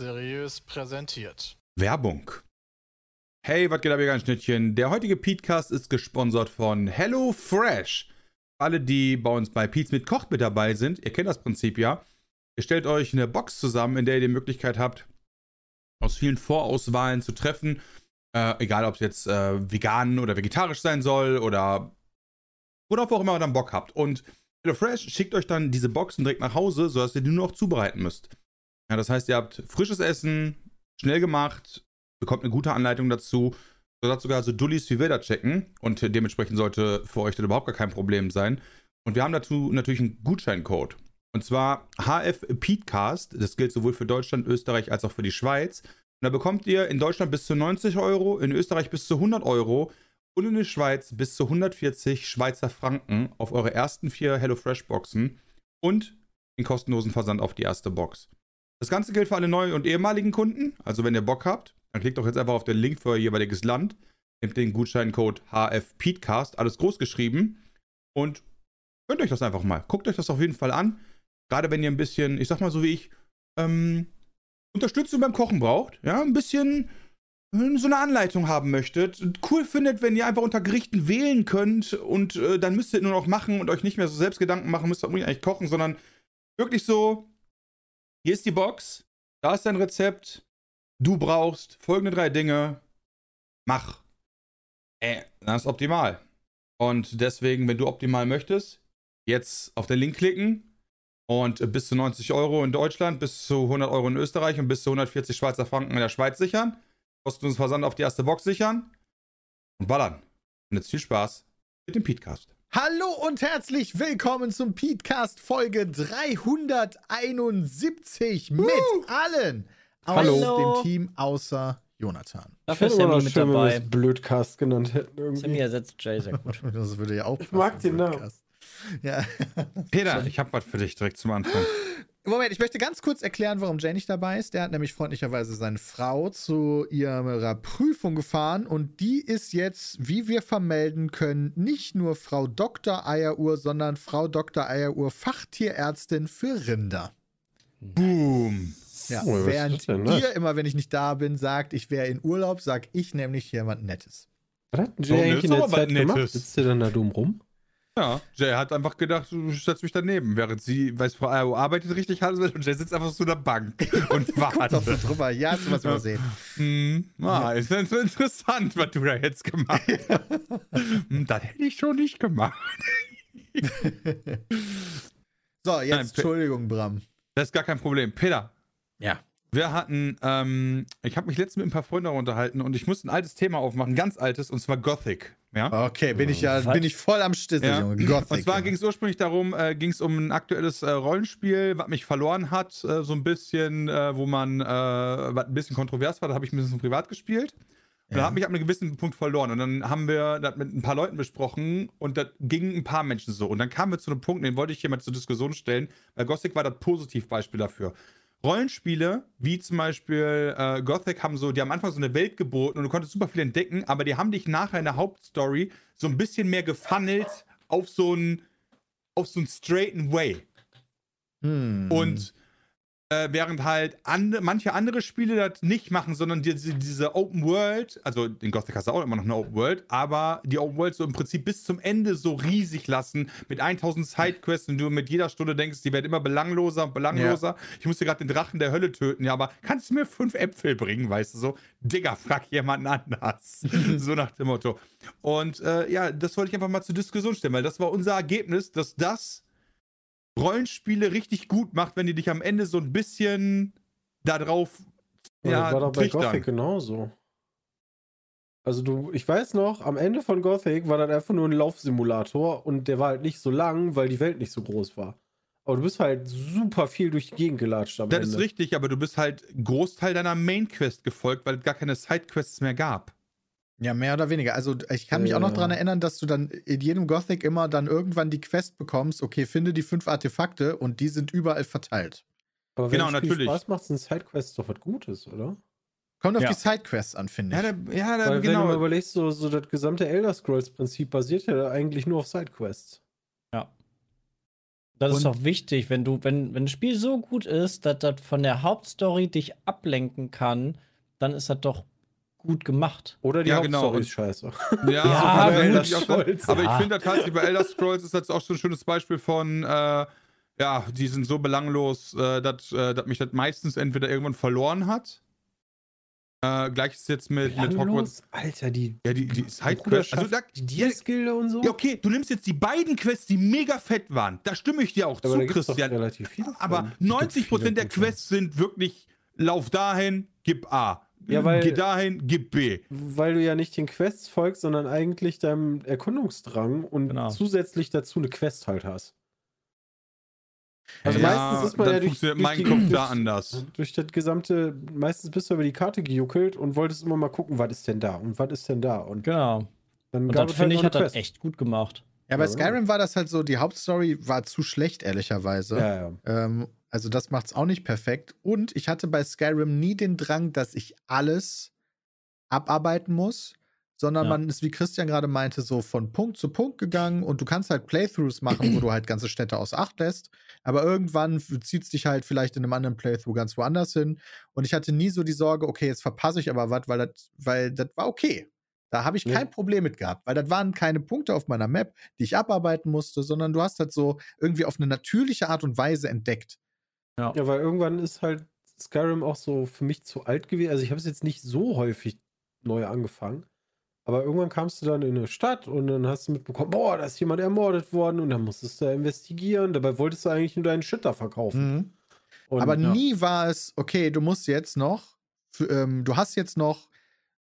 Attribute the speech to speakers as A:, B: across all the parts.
A: Seriös präsentiert.
B: Werbung. Hey, was geht ab, ihr ganzen Schnittchen? Der heutige Petecast ist gesponsert von Hello Fresh. Alle, die bei uns bei Pete's mit Kocht mit dabei sind, ihr kennt das Prinzip ja. Ihr stellt euch eine Box zusammen, in der ihr die Möglichkeit habt, aus vielen Vorauswahlen zu treffen. Äh, egal, ob es jetzt äh, vegan oder vegetarisch sein soll oder worauf auch immer ihr dann Bock habt. Und HelloFresh schickt euch dann diese Boxen direkt nach Hause, sodass ihr die nur noch zubereiten müsst. Ja, das heißt, ihr habt frisches Essen, schnell gemacht, bekommt eine gute Anleitung dazu, sodass sogar so Dullis wie wir da checken und dementsprechend sollte für euch dann überhaupt gar kein Problem sein. Und wir haben dazu natürlich einen Gutscheincode. Und zwar HFPeatcast. Das gilt sowohl für Deutschland, Österreich als auch für die Schweiz. Und da bekommt ihr in Deutschland bis zu 90 Euro, in Österreich bis zu 100 Euro und in der Schweiz bis zu 140 Schweizer Franken auf eure ersten vier HelloFresh-Boxen und den kostenlosen Versand auf die erste Box. Das Ganze gilt für alle neuen und ehemaligen Kunden. Also wenn ihr Bock habt, dann klickt doch jetzt einfach auf den Link für euer jeweiliges Land, nehmt den Gutscheincode HFPeatcast, alles groß geschrieben und gönnt euch das einfach mal. Guckt euch das auf jeden Fall an. Gerade wenn ihr ein bisschen, ich sag mal so wie ich, ähm, Unterstützung beim Kochen braucht, ja, ein bisschen äh, so eine Anleitung haben möchtet, cool findet, wenn ihr einfach unter Gerichten wählen könnt und äh, dann müsst ihr nur noch machen und euch nicht mehr so selbst Gedanken machen müsst, ob ihr eigentlich kochen, sondern wirklich so, hier ist die Box, da ist dein Rezept, du brauchst folgende drei Dinge, mach. Äh, das ist optimal. Und deswegen, wenn du optimal möchtest, jetzt auf den Link klicken und bis zu 90 Euro in Deutschland, bis zu 100 Euro in Österreich und bis zu 140 Schweizer Franken in der Schweiz sichern. Kostenlosen Versand auf die erste Box sichern und ballern. Und jetzt viel Spaß mit dem Petecast.
C: Hallo und herzlich willkommen zum Petecast Folge 371 mit allen aus
D: Hallo.
C: dem Team außer Jonathan.
D: Dafür ist Sammy mit
E: schön, wenn wir
D: dabei.
E: das Blödcast genannt hätten. Irgendwie.
D: Sammy ersetzt Jay sehr gut.
C: Das würde ja auch.
E: Ich mag den Namen.
C: Ja.
B: Peter, ich habe was für dich direkt zum Anfang.
C: Moment, ich möchte ganz kurz erklären, warum Jay nicht dabei ist. Der hat nämlich freundlicherweise seine Frau zu ihrer Prüfung gefahren und die ist jetzt, wie wir vermelden können, nicht nur Frau Dr. Eieruhr, sondern Frau Dr. Eieruhr Fachtierärztin für Rinder.
B: Boom.
C: Ja,
E: Oh,
C: während
E: denn, ne?
C: ihr immer, wenn ich nicht da bin, sagt, ich wäre in Urlaub, sag ich nämlich jemand Nettes.
E: Was hat Jay eigentlich in der Zeit
B: was
E: gemacht?
B: Nettes.
E: Sitzt der dann da dumm rum?
B: Ja, Jay hat einfach gedacht, du setzt mich daneben, während sie, weiß Frau AO arbeitet richtig hart und Jay sitzt einfach auf so einer Bank und
C: Guckt doch so
B: wartet.
C: drüber. Ja, hast du was übersehen.
B: Hm, ah, ist das interessant, was du da jetzt gemacht hast. Hm, das hätte ich schon nicht gemacht.
C: So, jetzt
B: Nein,
C: Entschuldigung, Bram.
B: Das ist gar kein Problem. Peter,
C: Ja.
B: Wir hatten, ähm, ich habe mich letztens mit ein paar Freunden darüber unterhalten und ich musste ein altes Thema aufmachen, ganz altes, und zwar Gothic. Ja?
C: Okay, bin ich ja,
D: Was?
C: bin ich voll am Stissel,
B: Ja.
C: Junge. Gothic.
B: Und zwar
C: ja.
B: ging es ursprünglich darum, äh, ging es um ein aktuelles äh, Rollenspiel, was mich verloren hat, äh, so ein bisschen, äh, wo man, äh, was ein bisschen kontrovers war, da habe ich ein bisschen privat gespielt. Und da
C: Ja.
B: hat mich ab einem gewissen Punkt verloren. Und dann haben wir das mit ein paar Leuten besprochen und das ging ein paar Menschen so. Und dann kamen wir zu einem Punkt, den wollte ich hier mal zur Diskussion stellen, weil Gothic war das Positivbeispiel dafür. Rollenspiele, wie zum Beispiel äh, Gothic, haben so, die haben am Anfang so eine Welt geboten und du konntest super viel entdecken, aber die haben dich nachher in der Hauptstory so ein bisschen mehr gefunnelt auf so einen auf so einen straighten Way.
C: Hm.
B: Und äh, während halt ande, manche andere Spiele das nicht machen, sondern die, die, diese Open World, also in Gothic hast du auch immer noch eine Open World, aber die Open World so im Prinzip bis zum Ende so riesig lassen mit 1000 Sidequests und du mit jeder Stunde denkst, die werden immer belangloser und belangloser. Ich musste gerade den Drachen der Hölle töten, ja, aber kannst du mir fünf Äpfel bringen, weißt du so? Digga, frag jemanden anders. so nach dem Motto. Und äh, ja, das wollte ich einfach mal zur Diskussion stellen, weil das war unser Ergebnis, dass das Rollenspiele richtig gut macht, wenn die dich am Ende so ein bisschen da drauf
E: Ja, das war doch bei
B: trichtern.
E: Gothic genauso. Also du, ich weiß noch, am Ende von Gothic war das einfach nur ein Laufsimulator und der war halt nicht so lang, weil die Welt nicht so groß war. Aber du bist halt super viel durch die Gegend gelatscht am
B: Das
E: Ende.
B: ist richtig, aber du bist halt Großteil deiner Main-Quest gefolgt, weil es gar keine Sidequests mehr gab.
C: Ja, mehr oder weniger. Also ich kann mich auch noch
E: Äh.
C: daran erinnern, dass du dann in jedem Gothic immer dann irgendwann die Quest bekommst, okay, finde die fünf Artefakte und die sind überall verteilt.
E: Aber
B: Genau,
E: wenn ein Spiel
B: natürlich.
E: Spaß macht, sind Sidequests doch was Gutes, oder?
C: Kommt auf
B: Ja.
C: die Sidequests an, finde ich.
B: Ja, da, ja, da,
E: Weil wenn du mal
B: genau.
E: überlegst, so, so das gesamte Elder Scrolls-Prinzip basiert ja eigentlich nur auf Sidequests.
D: Ja. Das
C: Und-
D: ist doch wichtig, wenn du, wenn, wenn das Spiel so gut ist, dass das von der Hauptstory dich ablenken kann, dann ist das doch gut gemacht.
E: Oder die
B: Ja, genau,
E: ist scheiße.
B: Ja,
D: Ja,
B: so kann man
D: gut,
B: natürlich auch sagen.
E: Scholz.
B: aber
D: Ja.
B: ich finde tatsächlich bei Elder Scrolls ist das auch so ein schönes Beispiel von, äh, ja, die sind so belanglos, äh, dass äh, dass mich das meistens entweder irgendwann verloren hat. Äh, Gleiches jetzt mit, mit Hogwarts.
E: Alter, die
B: Ja, die, die Sidequests. Also, da,
E: die Dias-Gilde und so.
B: ja, okay, du nimmst jetzt die beiden Quests, die mega fett waren. Da stimme ich dir auch
E: aber
B: zu, Christian.
E: relativ viele.
B: Aber
E: von.
B: 90% der Quests sind wirklich, lauf dahin, gib A.
E: Ja, weil-
B: Geh dahin, gib B.
E: Weil du ja nicht den Quests folgst, sondern eigentlich deinem Erkundungsdrang und
D: Genau.
E: zusätzlich dazu eine Quest halt hast. Also
B: ja,
E: meistens ist man
B: dann
E: ja durch, durch
B: mein
E: die-
B: Kopf
E: durch,
B: da anders.
E: durch das gesamte, meistens bist du über die Karte gejuckelt und wolltest immer mal gucken, was ist denn da und was ist denn da. Und
D: Genau.
E: dann
D: Und
E: gab
D: das
E: es
D: finde
E: halt
D: ich, hat das echt gut gemacht.
C: Ja, bei
E: Ja,
C: Skyrim war das halt so, die Hauptstory war zu schlecht, ehrlicherweise.
E: Ja, ja.
C: Ähm, also das macht's auch nicht perfekt. Und ich hatte bei Skyrim nie den Drang, dass ich alles abarbeiten muss, sondern
D: Ja.
C: man ist, wie Christian gerade meinte, so von Punkt zu Punkt gegangen und du kannst halt Playthroughs machen, wo du halt ganze Städte aus Acht lässt. Aber irgendwann zieht es dich halt vielleicht in einem anderen Playthrough ganz woanders hin. Und ich hatte nie so die Sorge, okay, jetzt verpasse ich aber was, weil das, weil das war okay. Da habe ich
E: Ja.
C: kein Problem mit gehabt, weil das waren keine Punkte auf meiner Map, die ich abarbeiten musste, sondern du hast halt so irgendwie auf eine natürliche Art und Weise entdeckt.
E: Ja, weil irgendwann ist halt Skyrim auch so für mich zu alt gewesen. Also ich habe es jetzt nicht so häufig neu angefangen. Aber irgendwann kamst du dann in eine Stadt und dann hast du mitbekommen, boah, da ist jemand ermordet worden und dann musstest du da investigieren. Dabei wolltest du eigentlich nur deinen Shitter verkaufen. Und,
C: Aber
E: ja.
C: nie war es, okay, du musst jetzt noch, für, ähm, du hast jetzt noch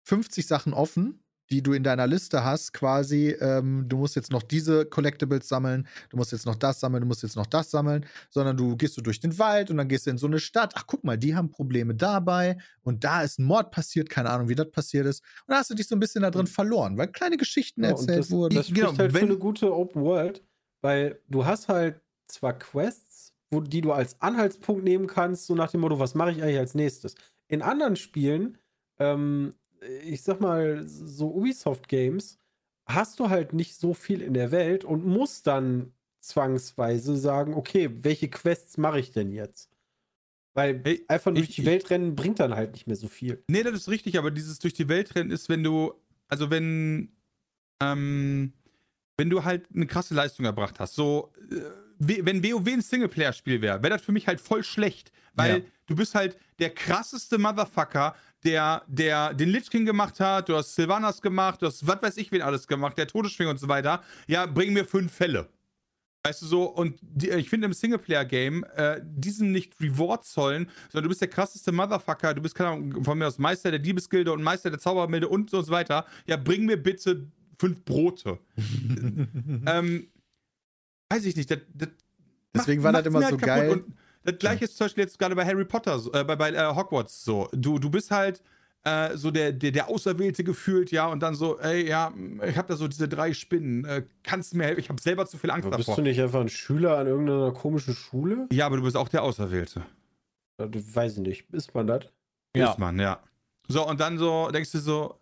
C: 50 Sachen offen, die du in deiner Liste hast, quasi, ähm, du musst jetzt noch diese Collectibles sammeln, du musst jetzt noch das sammeln, du musst jetzt noch das sammeln, sondern du gehst du durch den Wald und dann gehst du in so eine Stadt, ach guck mal, die haben Probleme dabei und da ist ein Mord passiert, keine Ahnung, wie das passiert ist. Und da hast du dich so ein bisschen da drin verloren, weil kleine Geschichten
E: Ja, und
C: erzählt
E: das,
C: wurden.
E: Das
B: Genau,
E: halt für eine gute Open World, weil du hast halt zwar Quests, wo, die du als Anhaltspunkt nehmen kannst, so nach dem Motto, was mache ich eigentlich als nächstes. In anderen Spielen, ähm, ich sag mal, so Ubisoft-Games, hast du halt nicht so viel in der Welt und musst dann zwangsweise sagen, okay, welche Quests mache ich denn jetzt? Weil
B: Hey,
E: einfach durch
B: ich-
E: die Welt rennen bringt dann halt nicht mehr so viel.
B: Nee, das ist richtig, aber dieses durch die Welt rennen ist, wenn du, also wenn, ähm, wenn du halt eine krasse Leistung erbracht hast. So, äh, we- wenn WoW ein Singleplayer-Spiel wäre, wäre das für mich halt voll schlecht, weil
C: Ja.
B: du bist halt der krasseste Motherfucker, der, der den Lich King gemacht hat, du hast Sylvanas gemacht, du hast was weiß ich wen alles gemacht, der Todesschwing und so weiter. Ja, bring mir fünf Fälle. Weißt du so, und die, ich finde im Singleplayer-Game äh, diesen nicht Reward zollen, sondern du bist der krasseste Motherfucker, du bist, keine Ahnung, von mir aus Meister der Diebesgilde und Meister der Zaubermilde und so weiter. Ja, bring mir bitte fünf Brote. ähm, weiß ich nicht, das, das
C: Deswegen
B: macht-
C: war das immer so
B: halt kaputt.
C: geil.
B: Und das gleiche ist zum Beispiel jetzt gerade bei Harry Potter, äh, bei, bei äh, Hogwarts so. Du, du bist halt äh, so der, der, der Auserwählte gefühlt, ja, und dann so, ey, ja, ich habe da so diese drei Spinnen, äh, kannst du mir helfen? Ich habe selber zu viel Angst
E: Aber bist
B: davor.
E: du nicht einfach ein Schüler an irgendeiner komischen Schule?
B: Ja, aber du bist auch der Auserwählte.
E: Ja, du- Weiß ich nicht. Ist man das?
D: Ja.
B: Ist man, ja. So, und dann so, denkst du so,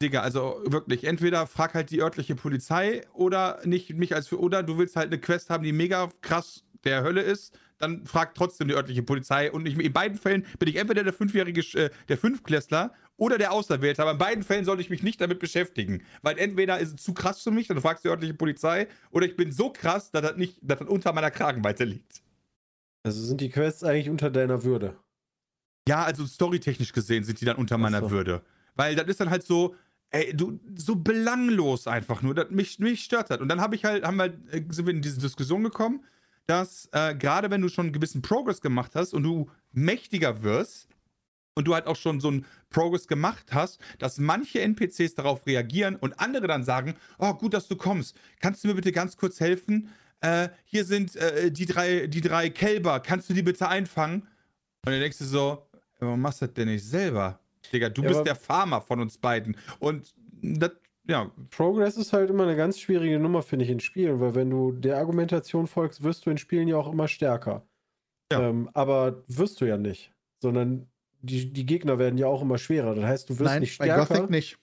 B: Digga, also wirklich, entweder frag halt die örtliche Polizei oder nicht mich als für, oder du willst halt eine Quest haben, die mega krass der Hölle ist, dann frag trotzdem die örtliche Polizei und ich, in beiden Fällen bin ich entweder der fünfjährige, äh, der Fünfklässler oder der Auserwählte, aber in beiden Fällen sollte ich mich nicht damit beschäftigen, weil entweder ist es zu krass für mich, dann fragst du die örtliche Polizei, oder ich bin so krass, dass das nicht, dass das unter meiner Kragenweite liegt.
E: Also sind die Quests eigentlich unter deiner Würde?
B: Ja, also storytechnisch gesehen sind die dann unter meiner
E: so.
B: Würde. Weil das ist dann halt so, ey, du, so belanglos einfach nur. Das, mich, mich stört das. Und dann hab ich halt, haben wir, äh, sind wir in diese Diskussion gekommen, dass äh, gerade wenn du schon einen gewissen Progress gemacht hast und du mächtiger wirst und du halt auch schon so einen Progress gemacht hast, dass manche NPCs darauf reagieren und andere dann sagen, oh, gut, dass du kommst. Kannst du mir bitte ganz kurz helfen? Äh, hier sind äh, die, drei, die drei Kälber. Kannst du die bitte einfangen? Und dann denkst du so, warum machst du das denn nicht selber? Digga, du
E: Ja,
B: bist der Farmer von uns beiden. Und das, ja,
E: Progress ist halt immer eine ganz schwierige Nummer, finde ich, in Spielen, weil wenn du der Argumentation folgst, wirst du in Spielen ja auch immer stärker.
B: Ja.
E: Ähm, aber wirst du ja nicht, sondern die, die Gegner werden ja auch immer schwerer. Das heißt, du wirst
C: Nein,
E: nicht
C: bei
E: stärker.
C: Gothic nicht.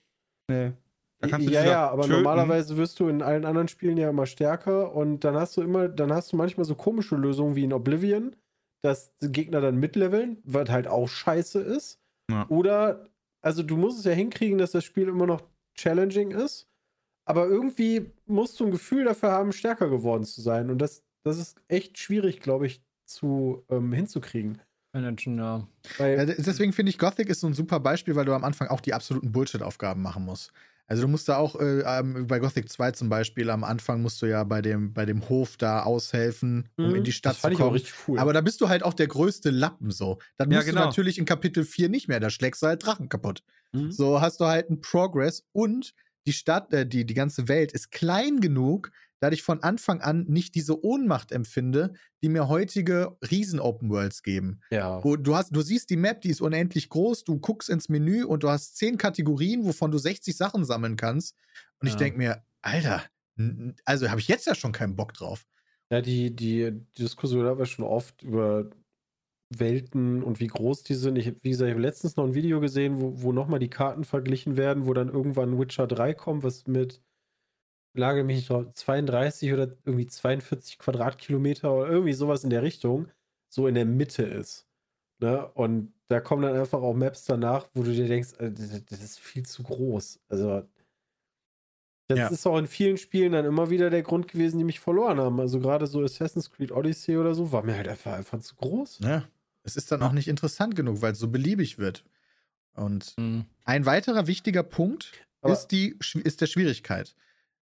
B: das Da kannst du
E: ja, ja, aber
B: töten.
E: normalerweise wirst du in allen anderen Spielen ja immer stärker und dann hast du immer, dann hast du manchmal so komische Lösungen wie in Oblivion, dass die Gegner dann mitleveln, was halt auch scheiße ist.
B: Ja.
E: Oder, also du musst es ja hinkriegen, dass das Spiel immer noch challenging ist, aber irgendwie musst du ein Gefühl dafür haben, stärker geworden zu sein und das, das ist echt schwierig, glaube ich, zu ähm, hinzukriegen.
D: Managen, ja.
E: Weil,
C: Ja, deswegen finde ich Gothic ist so ein super Beispiel, weil du am Anfang auch die absoluten Bullshit-Aufgaben machen musst. Also du musst da auch äh, ähm, bei Gothic 2 zum Beispiel am Anfang musst du ja bei dem, bei dem Hof da aushelfen, um
E: Mhm,
C: in die Stadt
E: das fand
C: zu
E: ich auch
C: kommen.
E: richtig cool.
C: Aber da bist du halt auch der größte Lappen so. Dann
B: Ja,
C: musst
B: genau.
C: du natürlich in Kapitel 4 nicht mehr, da schlägst du halt Drachen kaputt.
E: Mhm.
C: So hast du halt einen Progress und die Stadt, äh, die, die ganze Welt ist klein genug, dass ich von Anfang an nicht diese Ohnmacht empfinde, die mir heutige Riesen-Open Worlds geben.
E: ja.
C: Wo du hast, du siehst die Map, die ist unendlich groß, du guckst ins Menü und du hast zehn Kategorien, wovon du 60 Sachen sammeln kannst. Und ich
D: Ja.
C: denke mir, Alter, also habe ich jetzt ja schon keinen Bock drauf.
E: Ja, die, die Diskussion haben wir schon oft über Welten und wie groß die sind. Ich, wie gesagt, ich habe letztens noch ein Video gesehen, wo, wo nochmal die Karten verglichen werden, wo dann irgendwann Witcher 3 kommt, was mit, lage mich nicht drauf, 32 oder irgendwie 42 Quadratkilometer oder irgendwie sowas in der Richtung, so in der Mitte ist. Ne? Und da kommen dann einfach auch Maps danach, wo du dir denkst, äh, das ist viel zu groß. Also das
C: Ja.
E: ist auch in vielen Spielen dann immer wieder der Grund gewesen, die mich verloren haben. Also gerade so Assassin's Creed Odyssey oder so, war mir halt einfach, einfach zu groß.
C: Ja. Es ist dann auch nicht interessant genug, weil es so beliebig wird. Und
D: Mhm.
C: ein weiterer wichtiger Punkt
E: Aber-
C: ist, die, ist der Schwierigkeit.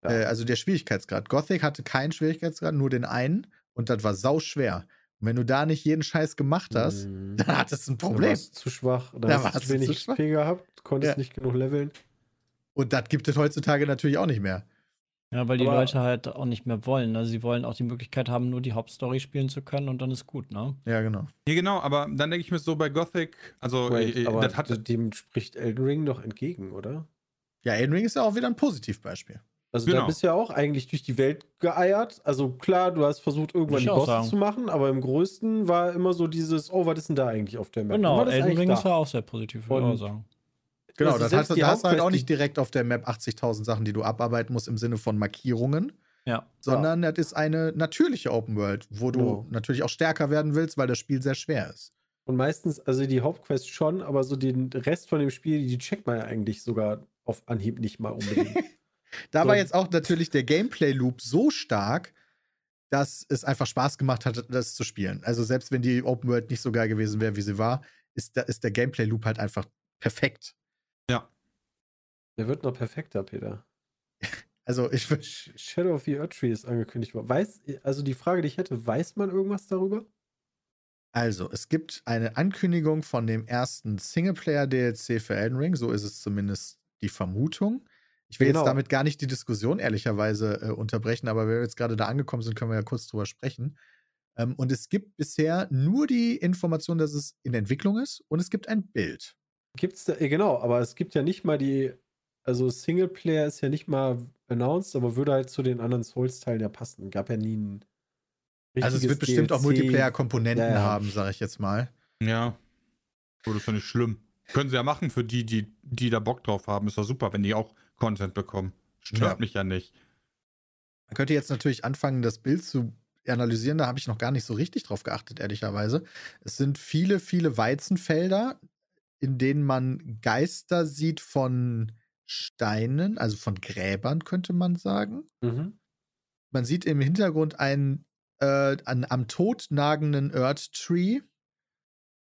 E: Ja.
C: Äh, also der Schwierigkeitsgrad. Gothic hatte keinen Schwierigkeitsgrad, nur den einen. Und das war sau schwer. Und wenn du da nicht jeden Scheiß gemacht hast,
E: Mhm.
C: dann hattest du ein
E: Dann
C: Problem.
E: warst du zu schwach, dann
C: Da
E: hast du
C: du
E: zu wenig
C: zu schwach.
E: XP gehabt, konntest
C: Ja.
E: nicht genug leveln.
C: Und das gibt es heutzutage natürlich auch nicht mehr.
D: Ja, weil die
E: Aber-
D: Leute halt auch nicht mehr wollen. Also sie wollen auch die Möglichkeit haben, nur die Hauptstory spielen zu können und dann ist gut, ne?
C: Ja, genau.
B: Ja, genau, aber dann denke ich mir so bei Gothic, also
E: Wait,
B: äh,
E: aber
B: das hat,
E: dem spricht Elden Ring doch entgegen, oder?
C: Ja, Elden Ring ist ja auch wieder ein Positivbeispiel.
E: Also
B: Genau.
E: da bist du ja auch eigentlich durch die Welt geeiert. Also klar, du hast versucht, irgendwann die Bosse zu machen, aber im größten war immer so dieses, oh, was ist denn da eigentlich auf der Map?
D: Genau, Elden
E: eigentlich
D: Ring
E: da?
D: ist ja auch sehr positiv, würde ich auch sagen.
C: Genau,
E: Also
C: das
E: die
C: da hast du halt auch nicht direkt auf der Map 80.000 Sachen, die du abarbeiten musst im Sinne von Markierungen,
D: Ja.
C: sondern das ist eine natürliche Open World, wo du
E: Genau.
C: natürlich auch stärker werden willst, weil das Spiel sehr schwer ist.
E: Und meistens, also die Hauptquest schon, aber so den Rest von dem Spiel, die checkt man ja eigentlich sogar auf Anhieb nicht mal unbedingt.
C: Da
E: So.
C: war jetzt auch natürlich der Gameplay-Loop so stark, dass es einfach Spaß gemacht hat, das zu spielen. Also selbst wenn die Open World nicht so geil gewesen wäre, wie sie war, ist, da, ist der Gameplay-Loop halt einfach perfekt.
E: Der wird noch perfekter, Peter.
C: Also ich
E: Shadow of the Earth Tree ist angekündigt worden. Weiß, also die Frage, die ich hätte, weiß man irgendwas darüber?
C: Also, es gibt eine Ankündigung von dem ersten Singleplayer-DLC für Elden Ring, so ist es zumindest die Vermutung. Ich will
E: Genau.
C: jetzt damit gar nicht die Diskussion ehrlicherweise äh, unterbrechen, aber wenn wir jetzt gerade da angekommen sind, können wir ja kurz drüber sprechen. Ähm, und es gibt bisher nur die Information, dass es in Entwicklung ist und es gibt ein Bild.
E: Gibt's da, genau, aber es gibt ja nicht mal die, also Singleplayer ist ja nicht mal announced, aber würde halt zu den anderen Souls-Teilen ja passen. Gab ja nie ein
C: Also es wird bestimmt auch. Multiplayer-Komponenten
E: Ja, ja.
C: haben, sage ich jetzt mal.
B: ja, oh, das ist ja nicht schlimm. Können sie ja machen für die, die, die da Bock drauf haben. Ist doch super, wenn die auch Content bekommen. Stört
C: Ja.
B: mich ja nicht.
C: Man könnte jetzt natürlich anfangen, das Bild zu analysieren. Da habe ich noch gar nicht so richtig drauf geachtet, ehrlicherweise. Es sind viele, viele Weizenfelder, in denen man Geister sieht von Steinen, also von Gräbern, könnte man sagen.
E: Mhm.
C: Man sieht im Hintergrund einen äh, an, am Tod nagenden Earth Tree.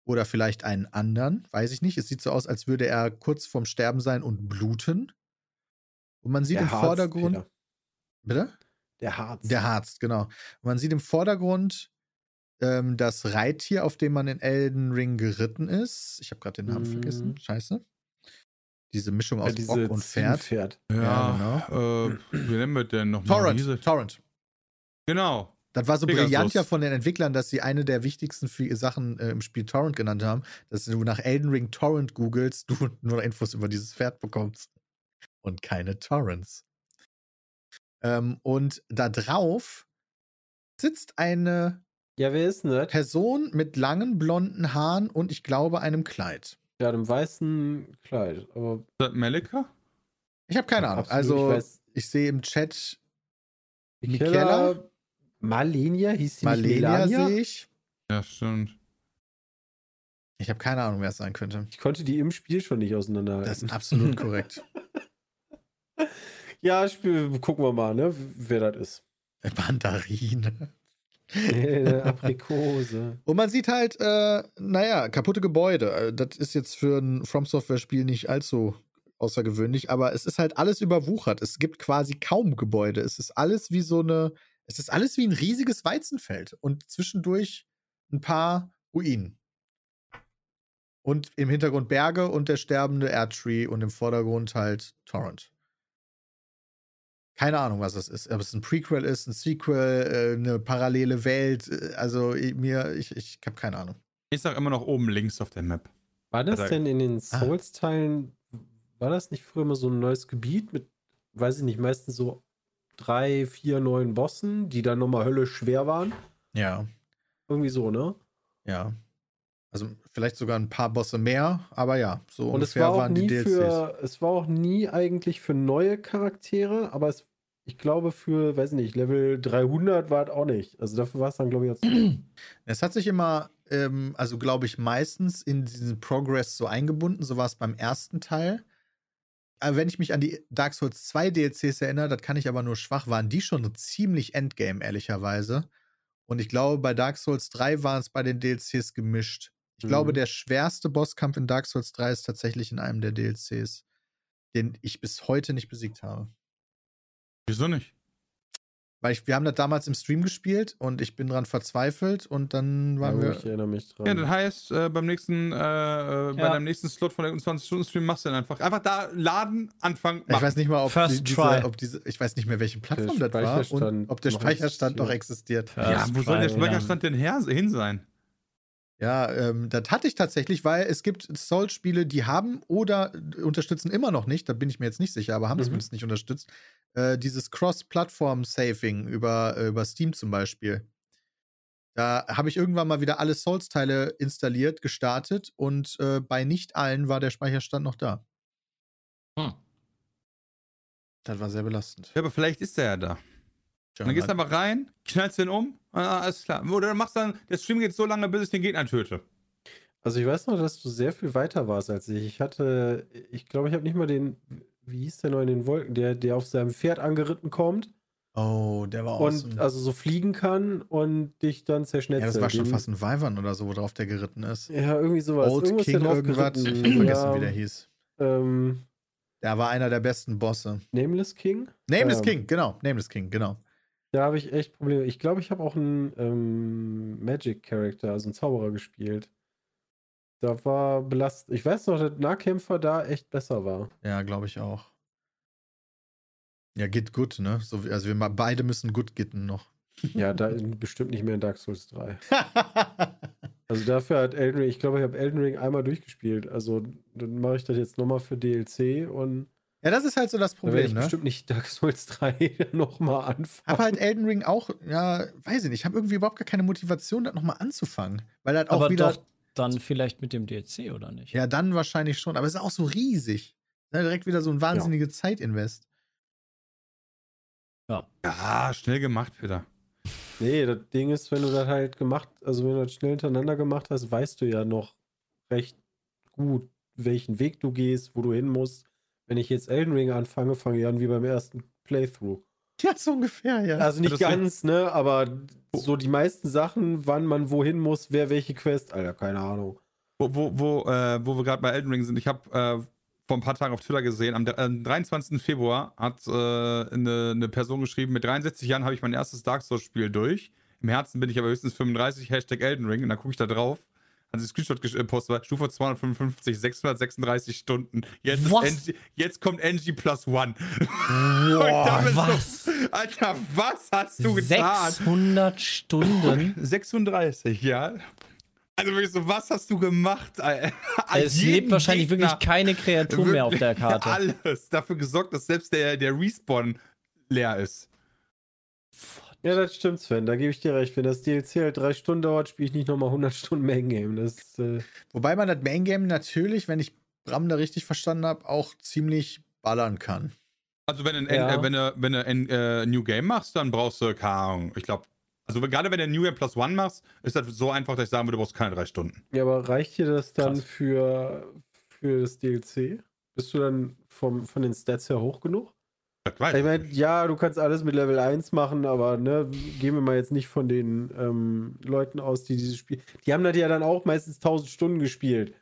C: Oder vielleicht einen anderen, weiß ich nicht. Es sieht so aus, als würde er kurz vorm Sterben sein und bluten. Und man sieht
E: Der
C: im
E: Harz,
C: Vordergrund.
E: Peter.
C: Bitte?
E: Der Harz.
C: Der Harz, genau. Und man sieht im Vordergrund ähm, das Reittier, auf dem man in Elden Ring geritten ist. Ich habe gerade den Namen
E: Mhm.
C: vergessen. Scheiße. Diese Mischung
E: Ja,
C: aus
E: diese
C: Bock und Pferd.
E: Zinnpferd.
B: Ja, äh, wie nennen wir denn nochmal?
C: Torrent.
B: Diese?
C: Torrent.
B: Genau.
C: Das war so
B: Pegasus.
C: brillant ja von den Entwicklern, dass sie eine der wichtigsten Sachen äh, im Spiel Torrent genannt haben, dass du nach Elden Ring Torrent googelst, du nur Infos über dieses Pferd bekommst. Und keine Torrents. Ähm, und da drauf sitzt eine
E: Ja, wer ist denn das?
C: Person mit langen blonden Haaren und ich glaube einem Kleid.
E: Ja, einem weißen Kleid. Aber
B: Ist das Melika?
C: Ich habe keine Ahnung.
E: Absolut,
C: Also,
E: ich
C: ich sehe im Chat
E: Michaela? Malenia hieß sie
C: Malenia sehe ich.
B: Ja, stimmt.
C: Ich habe keine Ahnung, wer es sein könnte.
E: Ich konnte die im Spiel schon nicht auseinanderhalten.
C: Das ist absolut korrekt.
E: ja, Spiel, gucken wir mal, ne, wer das ist.
C: Mandarine.
E: Aprikose.
C: Und man sieht halt, äh, naja, kaputte Gebäude. Äh, Das ist jetzt für ein From Software-Spiel nicht allzu außergewöhnlich, aber es ist halt alles überwuchert. Es gibt quasi kaum Gebäude. Es ist alles wie so eine, es ist alles wie ein riesiges Weizenfeld und zwischendurch ein paar Ruinen. Und im Hintergrund Berge und der sterbende Erdtree und im Vordergrund halt Torrent. Keine Ahnung, was das ist. Ob es ein Prequel ist, ein Sequel, äh, eine parallele Welt. äh, Also mir, ich, ich habe keine Ahnung.
B: Ich sag immer noch oben links auf der Map.
E: War das
B: Oder-
E: denn in den
C: Ah.
E: Souls-Teilen, war das nicht früher immer so ein neues Gebiet mit, weiß ich nicht, meistens so drei, vier neuen Bossen, die dann nochmal höllisch schwer waren?
C: Ja,
E: Irgendwie so, ne?
C: ja. Also vielleicht sogar ein paar Bosse mehr, aber ja, so
E: Und es
C: ungefähr
E: war auch
C: waren die
E: nie
C: DLCs.
E: für, es war auch nie eigentlich für neue Charaktere, aber es, ich glaube für, weiß nicht, Level 300 war es auch nicht. Also dafür war es dann, glaube ich, jetzt.
C: Es hat sich immer, ähm, also glaube ich, meistens in diesen Progress so eingebunden. So war es beim ersten Teil. Aber wenn ich mich an die Dark Souls 2 DLCs erinnere, das kann ich aber nur schwach, waren die schon ziemlich Endgame, ehrlicherweise. Und ich glaube, bei Dark Souls 3 waren es bei den DLCs gemischt. Ich glaube,
E: Mhm.
C: der schwerste Bosskampf in Dark Souls 3 ist tatsächlich in einem der DLCs, den ich bis heute nicht besiegt habe.
B: Wieso nicht?
C: Weil ich, wir haben das damals im Stream gespielt und ich bin dran verzweifelt und dann waren
E: Ja,
C: wir.
E: ich erinnere mich dran.
B: Ja, das heißt, äh, beim nächsten, äh, äh, bei
D: Ja.
B: deinem nächsten Slot von der 20-Stunden-Stream machst du dann einfach. Einfach da laden, anfangen,
C: Ich weiß nicht mal, ob,
D: First
C: die,
D: try.
C: diese, ob diese, ich weiß nicht mehr, welche Plattform
E: Der
C: das war und
E: Speicherstand
C: ob der Speicherstand noch
E: existiert.
B: Ja, wo soll der Speicherstand denn her, hin sein?
C: Ja, ähm, das hatte ich tatsächlich, weil es gibt Souls-Spiele, die haben oder unterstützen immer noch nicht, da bin ich mir jetzt nicht sicher, aber haben
E: Mhm.
C: zumindest nicht unterstützt, äh, dieses Cross-Plattform-Saving über, äh, über Steam zum Beispiel. Da habe ich irgendwann mal wieder alle Souls-Teile installiert, gestartet und äh, bei nicht allen war der Speicherstand noch da.
D: Hm.
C: Das war sehr belastend.
B: Ja, aber vielleicht ist der ja da.
C: Tja,
B: dann gehst du einfach rein, knallst den um, ah, alles klar. Oder machst dann, der Stream geht so lange, bis ich den Gegner töte.
E: Also ich weiß noch, dass du sehr viel weiter warst als ich. Ich hatte, ich glaube, ich habe nicht mal den, wie hieß der noch in den Wolken, der, der auf seinem Pferd angeritten kommt
C: Oh, der war
E: und
C: awesome.
E: also so fliegen kann und dich dann zerschnetzelt.
C: ja, das war schon
E: Den-
C: fast ein Wyvern oder so, worauf der geritten ist.
E: Ja, irgendwie sowas.
C: Old
E: Irgendwas
C: King irgendwas. Ich
E: geritten.
C: hab vergessen,
E: ja,
C: wie der hieß.
E: Ähm,
C: Der war einer der besten Bosse.
E: Nameless King?
C: Nameless
E: Ähm,
C: King, genau. Nameless King, genau.
E: Da habe ich echt Probleme. Ich glaube, ich habe auch einen ähm, Magic Character, also einen Zauberer gespielt. Da war belastend. Ich weiß noch, dass Nahkämpfer da echt besser war.
C: Ja, glaube ich auch. Ja, geht gut, ne? So, also wir mal, beide müssen gut gitten noch.
E: Ja, da bestimmt nicht mehr in Dark Souls 3. Also dafür hat Elden Ring, ich glaube, ich habe Elden Ring einmal durchgespielt. Also dann mache ich das jetzt nochmal für DLC und
C: ja, das ist halt so das
E: werde
C: Problem,
E: ich
C: ne?
E: bestimmt nicht Dark Souls 3 nochmal anfangen.
C: Hab halt Elden Ring auch, ja, weiß ich nicht, ich habe irgendwie überhaupt gar keine Motivation, das nochmal anzufangen. Weil halt auch
D: Aber
C: wieder.
D: doch dann vielleicht mit dem DLC, oder nicht?
C: Ja, dann wahrscheinlich schon, aber es ist auch so riesig. Ne, direkt wieder so ein wahnsinnige Zeitinvest.
B: Ja, schnell gemacht, Peter.
E: Nee, das Ding ist, wenn du das halt gemacht, also wenn du das schnell hintereinander gemacht hast, weißt du ja noch recht gut, welchen Weg du gehst, wo du hin musst. Wenn ich jetzt Elden Ring anfange, fange ich an wie beim ersten Playthrough.
C: Ja, so ungefähr, ja.
E: Also nicht
B: Das
E: ganz, ne, aber so die meisten Sachen, wann man wohin muss, wer welche Quest, Alter, keine Ahnung.
B: Wo, wo, wo, äh, wo wir gerade bei Elden Ring sind, ich habe äh, vor ein paar Tagen auf Twitter gesehen, am, dr- am 23. Februar hat äh, eine, eine Person geschrieben, mit 63 Jahren habe ich mein erstes Dark Souls-Spiel durch. Im Herzen bin ich aber höchstens 35, Hashtag Elden Ring. Und dann gucke ich da drauf. Sie Screenshot gesch- äh, gepostet, Stufe 255, 636 Stunden. Jetzt,
D: Was?
B: NG, jetzt kommt NG plus one.
D: Boah,
B: damit so-
D: was?
B: Alter, was hast du getan?
D: 600 Stunden?
B: 36, ja. Also wirklich so, was hast du gemacht?
D: Es lebt wahrscheinlich
B: Gegner-
D: wirklich keine Kreatur mehr auf der Karte.
B: Alles. Dafür gesorgt, dass selbst der, der Respawn leer ist.
E: Ja, das stimmt, Sven, da gebe ich dir recht. Wenn das DLC halt drei Stunden dauert, spiele ich nicht nochmal 100 Stunden Main Game. Das, äh,
C: Wobei man das Main Game natürlich, wenn ich Bram da richtig verstanden habe, auch ziemlich ballern kann.
B: Also wenn du
E: Ja.
B: äh, wenn du, wenn du ein äh, New Game machst, dann brauchst du, keine Ahnung, ich glaube, also gerade wenn du ein New Game Plus One machst, ist das so einfach, dass ich sagen würde, du brauchst keine drei Stunden.
E: Ja, aber reicht dir das dann
D: Krass.
E: für, für das DLC? Bist du dann vom, von den Stats her hoch genug?
B: Das
E: Ich meine, ja, du kannst alles mit Level 1 machen, aber ne, gehen wir mal jetzt nicht von den ähm, Leuten aus, die dieses Spiel. Die haben das ja dann auch meistens 1000 Stunden gespielt.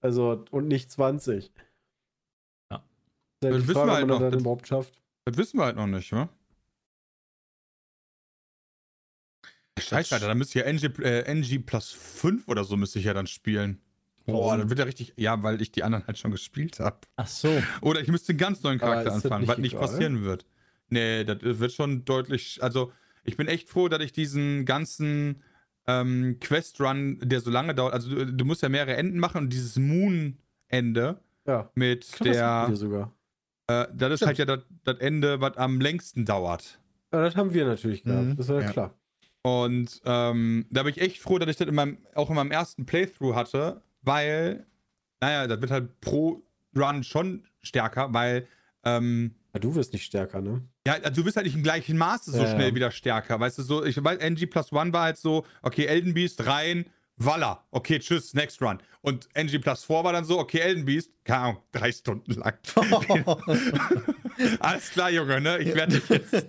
E: Also, und nicht 20.
D: Ja.
E: Ist halt
B: Das wissen
E: Frage,
B: wir halt noch.
E: das dann
B: Das-
E: überhaupt schafft.
B: Das wissen wir halt noch nicht, wa? Scheiße, Alter, da müsste ich ja NG, äh, NG plus 5 oder so müsste ich ja dann spielen. Boah, dann wird er richtig. Ja, weil ich die anderen halt schon gespielt habe.
D: Ach so.
B: Oder ich müsste einen ganz neuen Charakter anfangen, was nicht passieren wird. Nee, das wird schon deutlich. Also, ich bin echt froh, dass ich diesen ganzen ähm, Quest-Run, der so lange dauert. Also, du, du musst ja mehrere Enden machen und dieses Moon-Ende
E: Ja.
B: mit
E: Krass, das haben wir
B: der.
E: sogar.
B: Äh, das ist halt ja das das Ende, was am längsten dauert.
E: Ja, das haben wir natürlich gehabt.
C: Mhm,
E: Das ist ja,
C: ja.
E: klar.
B: Und ähm, da bin ich echt froh, dass ich das in meinem, auch in meinem ersten Playthrough hatte, weil, naja, das wird halt pro Run schon stärker, weil, ähm,
E: Ja, du wirst nicht stärker, ne?
B: ja, also du bist halt nicht im gleichen Maße so
E: Ja,
B: schnell
E: ja.
B: wieder stärker. Weißt du, so, ich weiß, NG Plus One war halt so, okay, Elden Beast rein, Walla, okay, tschüss, next run. Und NG Plus 4 war dann so, okay, Elden Beast, keine Ahnung, drei Stunden lang. Alles klar, Junge, ne? Ich werde dich jetzt.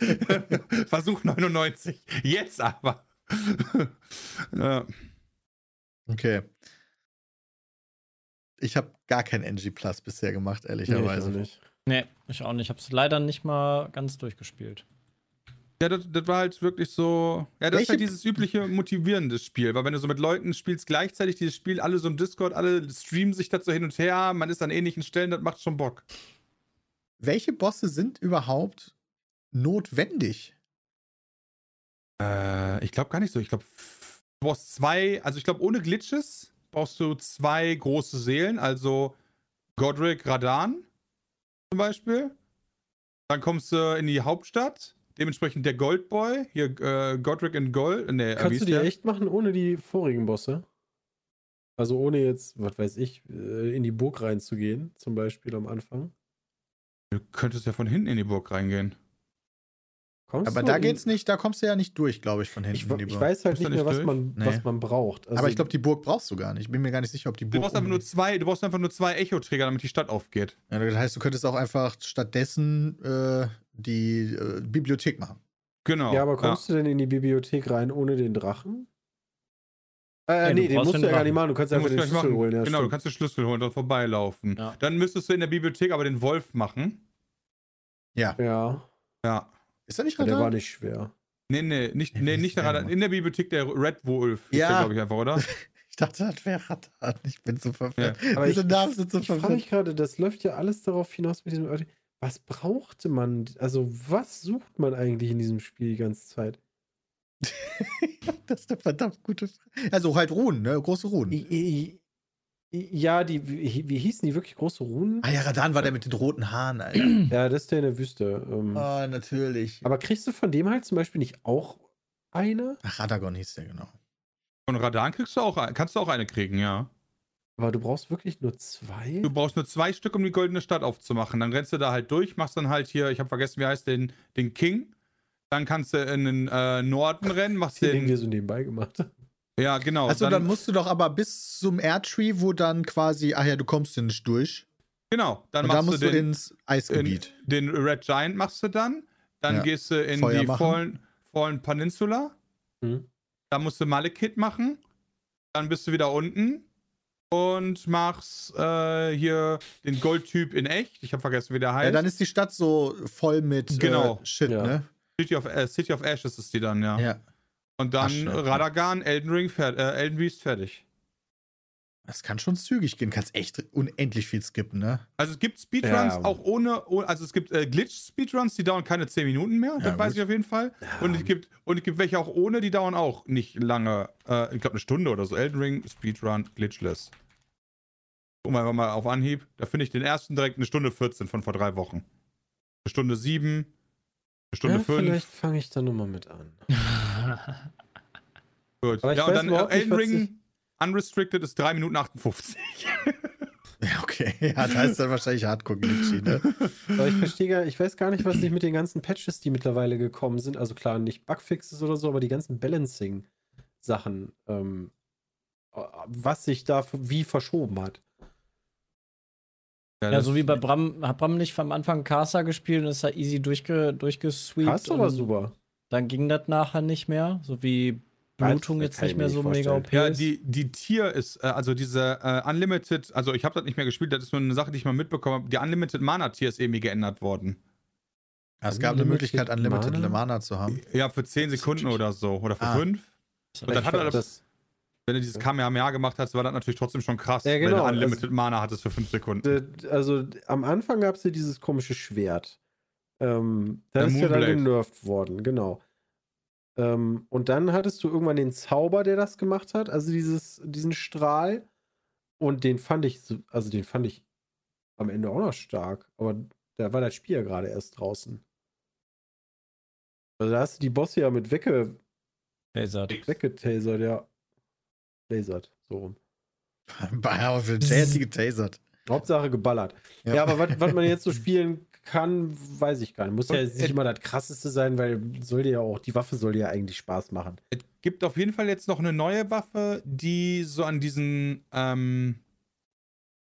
B: Versuch 99. Jetzt aber. ja.
C: Okay. Ich habe gar kein NG Plus bisher gemacht,
E: Nee,
C: ehrlicherweise.
E: ich auch nicht.
D: Nee, ich auch nicht. Ich hab's leider nicht mal ganz durchgespielt.
B: Ja, das, das war halt wirklich so. Ja, das ist halt dieses übliche motivierende Spiel, weil wenn du so mit Leuten spielst, gleichzeitig dieses Spiel, alle so im Discord, alle streamen sich dazu hin und her, man ist an ähnlichen Stellen, das macht schon Bock.
C: Welche Bosse sind überhaupt notwendig?
B: Äh, ich glaube gar nicht so. Ich glaube, brauchst zwei, also ich glaube, ohne Glitches brauchst du zwei große Seelen, also Godric Radan zum Beispiel. Dann kommst du in die Hauptstadt, dementsprechend der Goldboy, hier äh, Godric in Gold. Nee, äh, wie
E: Kannst du die
B: der?
E: echt machen ohne die vorigen Bosse? Also ohne jetzt, was weiß ich, äh, in die Burg reinzugehen, zum Beispiel am Anfang.
B: Du könntest ja von hinten in die Burg reingehen.
E: Kommst
C: Aber
E: du
C: da geht's nicht, da kommst du ja nicht durch, glaube ich, von hinten
E: Ich, ich weiß halt
B: du
E: nicht mehr, was man,
C: Nee.
E: was man braucht. Also,
C: Aber ich glaube, die Burg brauchst du gar nicht. Ich bin mir gar nicht sicher, ob die
B: Du
C: Burg.
B: brauchst einfach nur zwei, du brauchst einfach nur zwei Echo-Träger, damit die Stadt aufgeht.
C: ja, das heißt, du könntest auch einfach stattdessen äh, die äh, Bibliothek machen.
B: Genau.
E: ja, aber kommst du denn in die Bibliothek rein ohne den Drachen? Äh,
D: du
E: nee, den musst
D: den
E: du ja gar nicht machen. Du kannst
B: Du
E: einfach den Schlüssel
B: machen.
E: holen. Ja,
B: genau, du
E: stimmt.
B: kannst den Schlüssel holen und vorbeilaufen.
D: Ja.
B: Dann müsstest du in der Bibliothek aber den Wolf machen.
C: Ja.
E: Ja,
B: Ja.
C: Ist er nicht
E: aber der war
C: Radar?
E: nicht schwer.
B: Nee, nee, nicht,
C: Ja,
B: nee, nicht
C: ist der
B: Radar. In der Bibliothek der Red Wolf. hieß
C: Ja.
B: der, glaube ich, einfach, oder?
C: Ich dachte, das wäre Radar. Ich bin so verwirrt.
E: Aber
C: Diese
E: ich-
C: Namen sind so
E: Ich frage
C: verwirrt.
E: mich gerade, das läuft ja alles darauf hinaus mit diesem. Was brauchte man? Also, was sucht man eigentlich in diesem Spiel die ganze Zeit?
C: das ist eine verdammt gute Frage. Also halt Runen, ne? Große Runen.
E: Ja, die, wie, wie hießen die wirklich große Runen?
C: Ah ja, Radan war der mit den roten Haaren, Alter.
E: Ja, das ist der in der Wüste. Ähm,
C: oh, natürlich.
E: Aber kriegst du von dem halt zum Beispiel nicht auch eine?
C: Ach, Radagon hieß der, genau.
B: Von Radan kriegst du auch, ein- kannst du auch eine kriegen, ja.
E: Aber du brauchst wirklich nur zwei?
B: Du brauchst nur zwei Stück, um die goldene Stadt aufzumachen. Dann rennst du da halt durch, machst dann halt hier, ich habe vergessen, wie heißt den, den King. Dann kannst du in den äh, Norden rennen, machst
E: den wir
B: den.
E: so nebenbei gemacht haben.
B: Ja, genau.
C: Also dann, musst du doch aber bis zum Erdtree, wo dann quasi, ach ja, du kommst hier nicht durch.
B: Genau, dann
C: Und
B: machst
C: musst
B: du
C: du
B: den,
C: ins Eisgebiet.
B: den Red Giant machst du dann. Dann
C: Ja.
B: gehst du in
C: Feuer
B: die. Fallen, Fallen Peninsula.
E: Hm?
B: Da musst du Malekith machen. Dann bist du wieder unten und machst äh, hier den Goldtyp in echt. Ich habe vergessen, wie der heißt.
C: Ja, dann ist die Stadt so voll mit
B: Genau.
C: äh, Shit,
E: Ja.
C: ne?
B: City, of, äh, City of Ashes ist die dann, ja.
C: Ja.
B: Und dann. Radagan, Elden Ring, fer äh, Elden Beast fertig.
C: Das kann schon zügig gehen. Kannst echt unendlich viel skippen, ne?
B: Also es gibt Speedruns
E: Ja.
B: auch ohne, oh- also es gibt äh, Glitch-Speedruns, die dauern keine 10 Minuten mehr, das
C: Ja,
B: weiß
C: gut.
B: ich auf jeden Fall. Und es gibt, und es gibt welche auch ohne, die dauern auch nicht lange, äh, ich glaube eine Stunde oder so. Elden Ring, Speedrun, Glitchless. Gucken wir einfach mal auf Anhieb. Da finde ich den ersten direkt eine Stunde 14 von vor drei Wochen. Eine Stunde 7, eine Stunde
E: ja,
B: 5.
E: vielleicht fange ich da nochmal mit an.
B: Gut.
E: Aber
B: Ja, und dann äh, Elden Ring Unrestricted ist 3 Minuten 58.
C: Ja, okay. Ja, da ist dann wahrscheinlich Hardcore-Glitchy, ne?
E: Aber ich verstehe gar, ich weiß gar nicht, was nicht mit den ganzen Patches, die mittlerweile gekommen sind. Also klar, nicht Bugfixes oder so, aber die ganzen Balancing-Sachen, ähm, was sich da wie verschoben hat.
D: Ja, so wie bei Bram, hat Bram nicht am Anfang Casa gespielt und ist da easy durchge, durchgesweept.
E: Casa war super.
D: Dann ging das nachher nicht mehr, so wie Blutung jetzt nicht mehr so mega OP
B: Ja, die, die Tier ist, äh, also diese äh, Unlimited, also ich habe das nicht mehr gespielt, das ist nur eine Sache, die ich mal mitbekommen habe. Die Unlimited Mana Tier ist irgendwie geändert worden.
C: Ja, es gab eine Möglichkeit, Unlimited Mana? Mana zu haben.
B: Ja, für 10 Sekunden oder so. Oder für 5. Ah. Und dann hat er das, wenn du dieses Kamehameha gemacht hast, war das natürlich trotzdem schon krass,
E: ja, genau.
B: wenn du Unlimited also, Mana hattest für 5 Sekunden.
E: Also am Anfang gab es ja dieses komische Schwert. Ähm, das ist ja dann genervt worden, genau. Ähm, und dann hattest du irgendwann den Zauber, der das gemacht hat, also dieses, diesen Strahl. Und den fand ich, also den fand ich am Ende auch noch stark. Aber da war das Spiel ja gerade erst draußen. Also da hast du die Bosse ja mit wegge...
D: Tasert.
E: Weggetasert, ja. Lasert, so rum.
C: Auf den getasert.
E: Hauptsache geballert. Ja, ja aber was man jetzt so spielen kann, weiß ich gar nicht. Muss ja nicht immer das krasseste sein, weil soll dir ja auch, die Waffe soll dir ja eigentlich Spaß machen.
B: Es gibt auf jeden Fall jetzt noch eine neue Waffe, die so an diesen, ähm,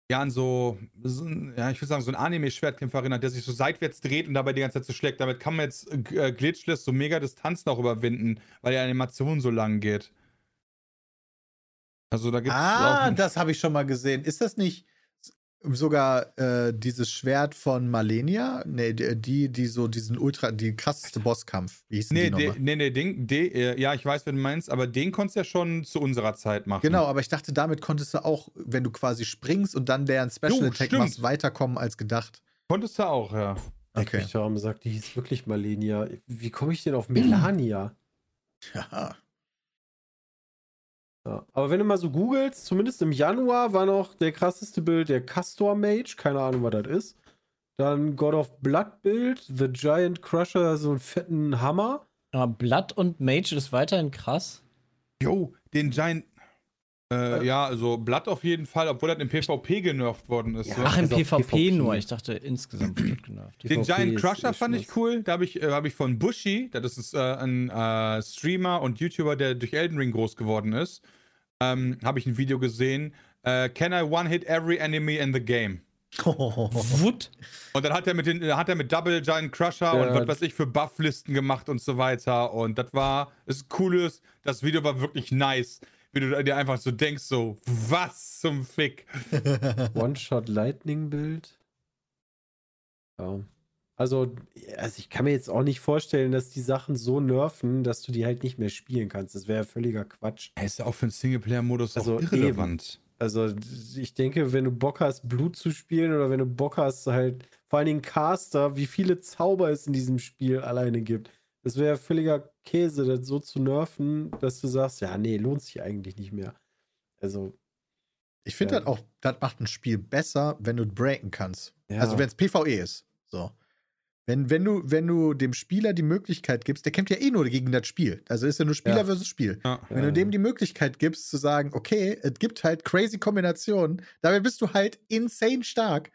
B: ja, an so, so ja, ich würde sagen, so ein Anime-Schwertkämpfer erinnert, der sich so seitwärts dreht und dabei die ganze Zeit so schlägt. Damit kann man jetzt äh, glitchless so mega Distanz noch überwinden, weil die Animation so lang geht.
C: Also da gibt's Ah, das habe ich schon mal gesehen. Ist das nicht sogar äh, dieses Schwert von Malenia? Nee, die, die so diesen ultra, die krasseste Bosskampf.
B: Wie hieß nee, die de, nee, nee, den, de, äh, ja, ich weiß, wen du meinst, aber den konntest du ja schon zu unserer Zeit machen.
C: Genau, aber ich dachte, damit konntest du auch, wenn du quasi springst und dann deren Special jo, Attack stimmt. machst, weiterkommen als gedacht.
B: Konntest du auch, ja.
E: Okay. Ich habe gesagt, die hieß wirklich Malenia. Wie komme ich denn auf Melania?
C: Ja.
E: Ja. Aber wenn du mal so googelst, zumindest im Januar war noch der krasseste Bild der Castor Mage, keine Ahnung, was das ist. Dann God of Blood Bild, The Giant Crusher, so einen fetten Hammer.
D: Aber Blood und Mage ist weiterhin krass.
B: Jo, den Giant. Äh, ja, also Blood auf jeden Fall, obwohl das im PvP genervt worden ist. Ja,
D: so. Ach, im PvP, PvP, nur. Ich dachte, insgesamt wird genervt.
B: Den PvP Giant Crusher fand ich cool. Da habe ich, äh, hab ich von Bushi, das ist äh, ein äh, Streamer und YouTuber, der durch Elden Ring groß geworden ist ähm, habe ich ein Video gesehen. Uh, can I one-hit every enemy in the game?
D: Oh.
B: Und dann hat er mit den, hat er mit Double Giant Crusher ja. und was weiß ich für Bufflisten gemacht und so weiter. Und das war, ist cooles. Das Video war wirklich nice. Wie du dir einfach so denkst, so, was zum Fick?
E: One-Shot-Lightning-Bild. Ja. Also, also, ich kann mir jetzt auch nicht vorstellen, dass die Sachen so nerven, dass du die halt nicht mehr spielen kannst. Das wäre ja völliger Quatsch.
B: Er ist ja auch für einen Singleplayer-Modus also irrelevant.
E: Eben. Also, ich denke, wenn du Bock hast, Blut zu spielen oder wenn du Bock hast, halt vor allen Dingen Caster, wie viele Zauber es in diesem Spiel alleine gibt. Das wäre ja völliger Käse, das so zu nerven, dass du sagst, ja, nee, lohnt sich eigentlich nicht mehr. Also.
C: Ich finde ja. halt auch, das macht ein Spiel besser, wenn du breaken kannst. Ja. Also, wenn es PvE ist. So. Wenn, wenn, du, wenn du dem Spieler die Möglichkeit gibst, der kämpft ja eh nur gegen das Spiel. Also ist ja nur Spieler ja. versus Spiel. Ja. Wenn du dem die Möglichkeit gibst, zu sagen, okay, es gibt halt crazy Kombinationen, damit bist du halt insane stark.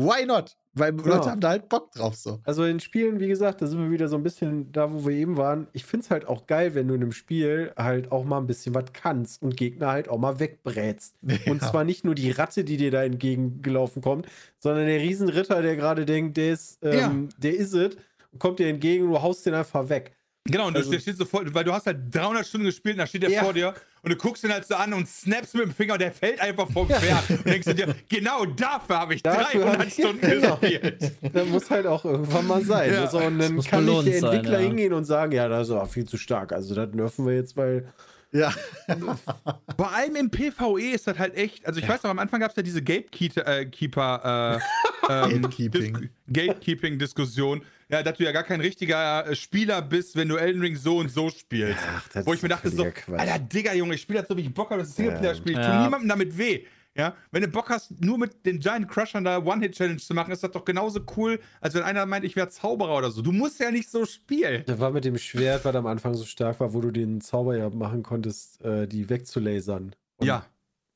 C: Why not? Weil genau. Leute haben da halt Bock drauf so.
E: Also in Spielen, wie gesagt, da sind wir wieder so ein bisschen da, wo wir eben waren. Ich finde es halt auch geil, wenn du in einem Spiel halt auch mal ein bisschen was kannst und Gegner halt auch mal wegbrätst. Ja. Und zwar nicht nur die Ratte, die dir da entgegengelaufen kommt, sondern der Riesenritter, der gerade denkt, der ist, ähm, ja. der ist es, kommt dir entgegen und du haust den einfach weg.
B: Genau, und also, du stehst so vor, weil du hast halt 300 Stunden gespielt und da steht der ja. vor dir und du guckst ihn halt so an und snaps mit dem Finger und der fällt einfach vom Pferd. und denkst du dir, genau dafür habe ich dafür 300 ich, Stunden genau. gespielt.
E: Das muss halt auch irgendwann mal sein. Ja. Also, und dann kann nicht der Entwickler sein, ja. hingehen und sagen, ja, das ist aber viel zu stark. Also das nerven wir jetzt, weil
C: ja.
B: Vor allem im PvE ist das halt echt. Also ich ja. weiß noch, am Anfang gab es ja diese Gatekeeper, äh, Keeper, äh, ähm, Gatekeeping. Gatekeeping-Diskussion. Ja, dass du ja gar kein richtiger äh, Spieler bist, wenn du Elden Ring so und so spielst. Ach, Wo ich mir dachte so, Quatsch. Alter Digga, Junge, ich spiele das so, wie ich Bock habe, das ist Singleplayer-Spiel. Ja. Ich tu niemandem damit weh. Ja, wenn du Bock hast, nur mit den Giant Crushern da One-Hit-Challenge zu machen, ist das doch genauso cool, als wenn einer meint, ich wäre Zauberer oder so. Du musst ja nicht so spielen.
E: Da war mit dem Schwert, was am Anfang so stark war, wo du den Zauber ja machen konntest, äh, die wegzulasern.
B: Und ja.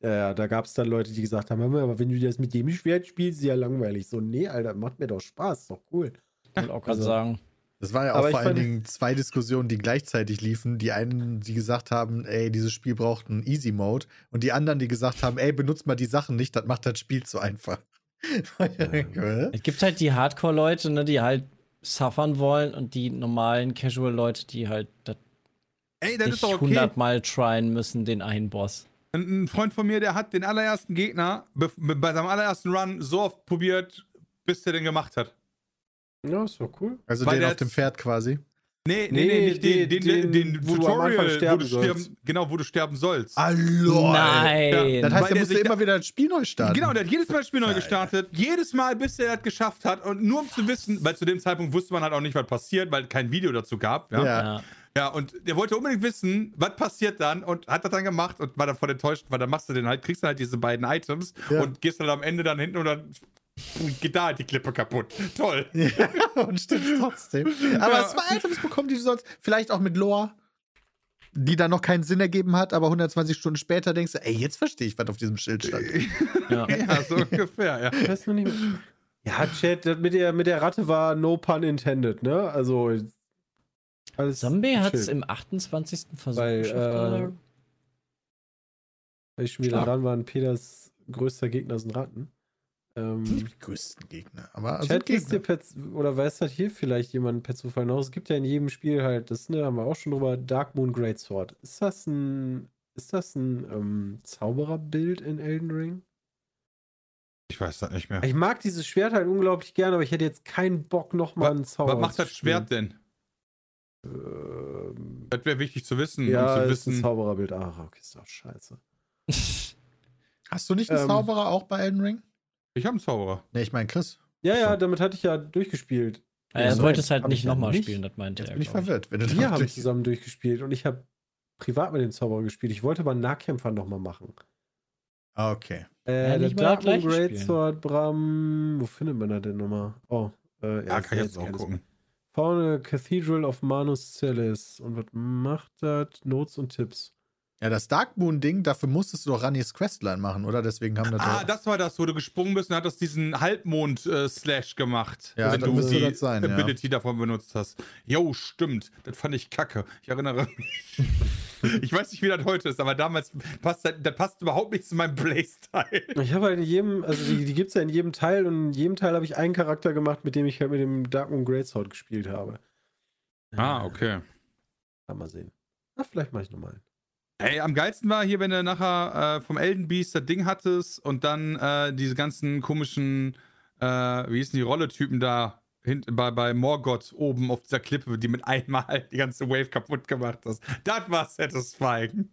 E: Ja, ja, da gab es dann Leute, die gesagt haben, "Hör mal, aber wenn du das mit dem Schwert spielst, ist ja langweilig. So, nee, Alter, macht mir doch Spaß, ist doch cool.
D: Ich wollte auch gerade
E: Also-
D: sagen.
C: Das war ja auch vor allen Dingen zwei Diskussionen, die gleichzeitig liefen. Die einen, die gesagt haben, ey, dieses Spiel braucht einen Easy Mode. Und die anderen, die gesagt haben, ey, benutzt mal die Sachen nicht, das macht das Spiel zu einfach.
D: Es gibt halt die Hardcore-Leute, ne, die halt suffern wollen und die normalen Casual-Leute, die halt das
B: Ey, das
D: nicht
B: okay.
D: 100 Mal tryen müssen, den einen Boss.
B: Ein, ein Freund von mir, der hat den allerersten Gegner be- be- bei seinem allerersten Run so oft probiert, bis der den gemacht hat.
E: Ja, ist doch cool.
C: Also
B: Weil
C: den
B: der
C: auf dem Pferd quasi.
B: Nee, nee,
E: Nee,
B: nicht den, den, den,
E: den,
B: den,
E: wo du am Anfang
B: Tutorial, wo
E: sterben
B: du
E: sollst.
B: sterben, genau, wo du sterben sollst.
C: Hallo!
D: Nein!
C: Das heißt, er
B: der
C: musste
B: sich
C: immer wieder das Spiel neu starten.
B: Genau, der hat jedes Mal das Spiel neu gestartet. Jedes Mal, bis er das geschafft hat. Und nur um zu wissen, weil zu dem Zeitpunkt wusste man halt auch nicht, was passiert, weil kein Video dazu gab. Ja, ja. Und der wollte unbedingt wissen, was passiert dann und hat das dann gemacht und war davon enttäuscht, weil dann machst du den halt, kriegst du halt diese beiden Items
C: Ja.
B: und gehst dann am Ende dann hinten und dann da halt die Klippe kaputt. Toll.
C: Ja, und stimmt trotzdem. Aber
B: Ja.
C: zwei Items bekommen, die du sonst, vielleicht auch mit Lore, die dann noch keinen Sinn ergeben hat, aber 120 Stunden später denkst du, ey, jetzt verstehe ich, was auf diesem Schild stand.
D: ja.
B: ja, so ungefähr, ja.
E: Ich weiß noch nicht mehr. Ja, Chat, das mit der, mit der Ratte war no pun intended, ne? Also. Alles
D: Zombie hat es im 28. Versuch
E: Weil,
D: geschafft,
E: äh,
D: oder?
E: Weil ich schon wieder dran waren, Peters größter Gegner sind Ratten. Ähm,
C: Die größten Gegner. Aber also
E: Chat ihr
C: Gegner.
E: per, oder weiß das hier vielleicht jemand per Zufall noch? Es gibt ja in jedem Spiel halt, das ne, haben wir auch schon drüber, Dark Moon Greatsword. Ist das ein, ist das ein ähm, Zaubererbild in Elden Ring?
B: Ich weiß das nicht mehr.
E: Ich mag dieses Schwert halt unglaublich gerne, aber ich hätte jetzt keinen Bock, nochmal einen Zauber
B: Was macht das Schwert denn?
E: Ähm,
B: Das wäre wichtig zu wissen.
E: ja,
B: um zu
E: ist ein
B: wissen.
E: Zaubererbild. Ach, okay, ist doch scheiße.
C: Hast du nicht einen
E: Ähm,
C: Zauberer auch bei Elden Ring?
B: Ich habe einen Zauberer.
C: Ne, ich meine Chris.
E: Ja, ja, damit hatte ich ja durchgespielt.
D: Ja, er wollte es halt nicht
E: ich ja
D: nochmal
E: nicht.
D: spielen, das meinte
C: Jetzt
D: er.
C: bin ich verwirrt. Wenn du
E: Wir
C: da
E: haben
C: durch-
E: zusammen durchgespielt und ich habe privat mit den Zauberern gespielt. Ich wollte aber einen Nahkämpfer nochmal machen.
C: Ah, Okay.
E: Äh,
D: Ja,
E: der Dark Moon. Greatsword, Bram. Wo findet man das denn nochmal? Oh, äh,
B: Ja, kann ich jetzt auch gucken.
E: Vorne Cathedral of Manus Celis. Und was macht das? Notes und Tipps.
C: Ja, das Dark Moon-Ding, dafür musstest du doch Rani's Questline machen, oder? Deswegen haben wir
B: Ah,
C: da.
B: das war das, wo du gesprungen bist und hat das diesen Halbmond-Slash gemacht.
C: Ja,
B: wenn du die
C: das sein, ja.
B: Ability davon benutzt hast. Jo, stimmt. Das fand ich kacke. Ich erinnere mich. ich weiß nicht, wie das heute ist, aber damals passt das, das passt überhaupt nicht zu meinem Playstyle.
E: Ich habe halt in jedem, also die, die gibt es ja in jedem Teil und in jedem Teil habe ich einen Charakter gemacht, mit dem ich halt mit dem Dark Moon Greatsword gespielt habe.
B: Ah, okay.
E: Kann mal sehen. Na, vielleicht mache ich nochmal.
B: Ey, am geilsten war hier, wenn du nachher äh, vom Elden Beast das Ding hattest und dann äh, diese ganzen komischen, äh, wie hießen die Rolle-Typen da hint, bei, bei Morgoth oben auf dieser Klippe, die mit einmal die ganze Wave kaputt gemacht hast. Das war satisfying.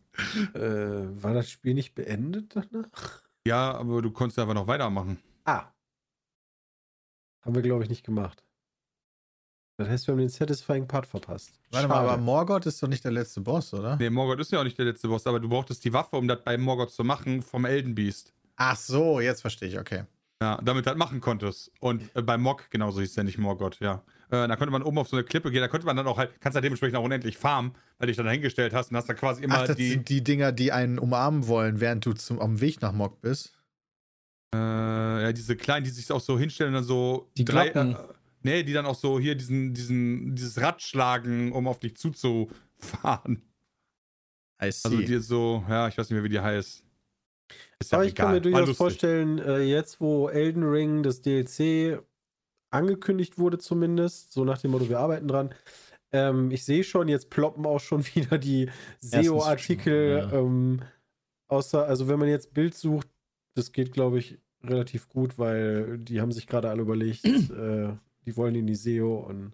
E: Äh, war das Spiel nicht beendet danach?
B: Ja, aber du konntest einfach noch weitermachen.
E: Ah. Haben wir, glaube ich, nicht gemacht. Das heißt, wir haben den Satisfying Part verpasst.
C: Warte mal,
E: Schade.
C: aber Morgoth ist doch nicht der letzte Boss, oder?
B: Nee, Morgoth ist ja auch nicht der letzte Boss, aber du brauchtest die Waffe, um das bei Morgoth zu machen, vom Elden Beast.
C: Ach so, jetzt verstehe ich, okay.
B: Ja, damit du das machen konntest. Und äh, bei Mog genauso hieß der nicht Morgoth, ja. Äh, da konnte man oben auf so eine Klippe gehen, da konnte man dann auch halt, kannst halt dementsprechend auch unendlich farmen, weil du dich dann dahingestellt hast und hast dann quasi immer
C: Ach, das
B: die.
C: sind die Dinger, die einen umarmen wollen, während du zum, auf dem Weg nach Mog bist.
B: Äh, ja, diese kleinen, die sich auch so hinstellen und dann so.
D: Die Glocken.
B: Äh, nee, die dann auch so hier diesen, diesen, dieses Rad schlagen, um auf dich zuzufahren.
C: I see.
B: Also die so, ja, ich weiß nicht mehr, wie die heißt. Ist ja
E: Aber ich kann mir
B: egal.
E: Durchaus vorstellen, äh, jetzt wo Elden Ring das DLC angekündigt wurde zumindest, so nach dem Motto, wir arbeiten dran. Ähm, ich sehe schon, jetzt ploppen auch schon wieder die SEO-Artikel.
D: ja.
E: Ähm, außer, also wenn man jetzt Bild sucht, das geht, glaube ich, relativ gut, weil die haben sich gerade alle überlegt, äh, die wollen in die SEO und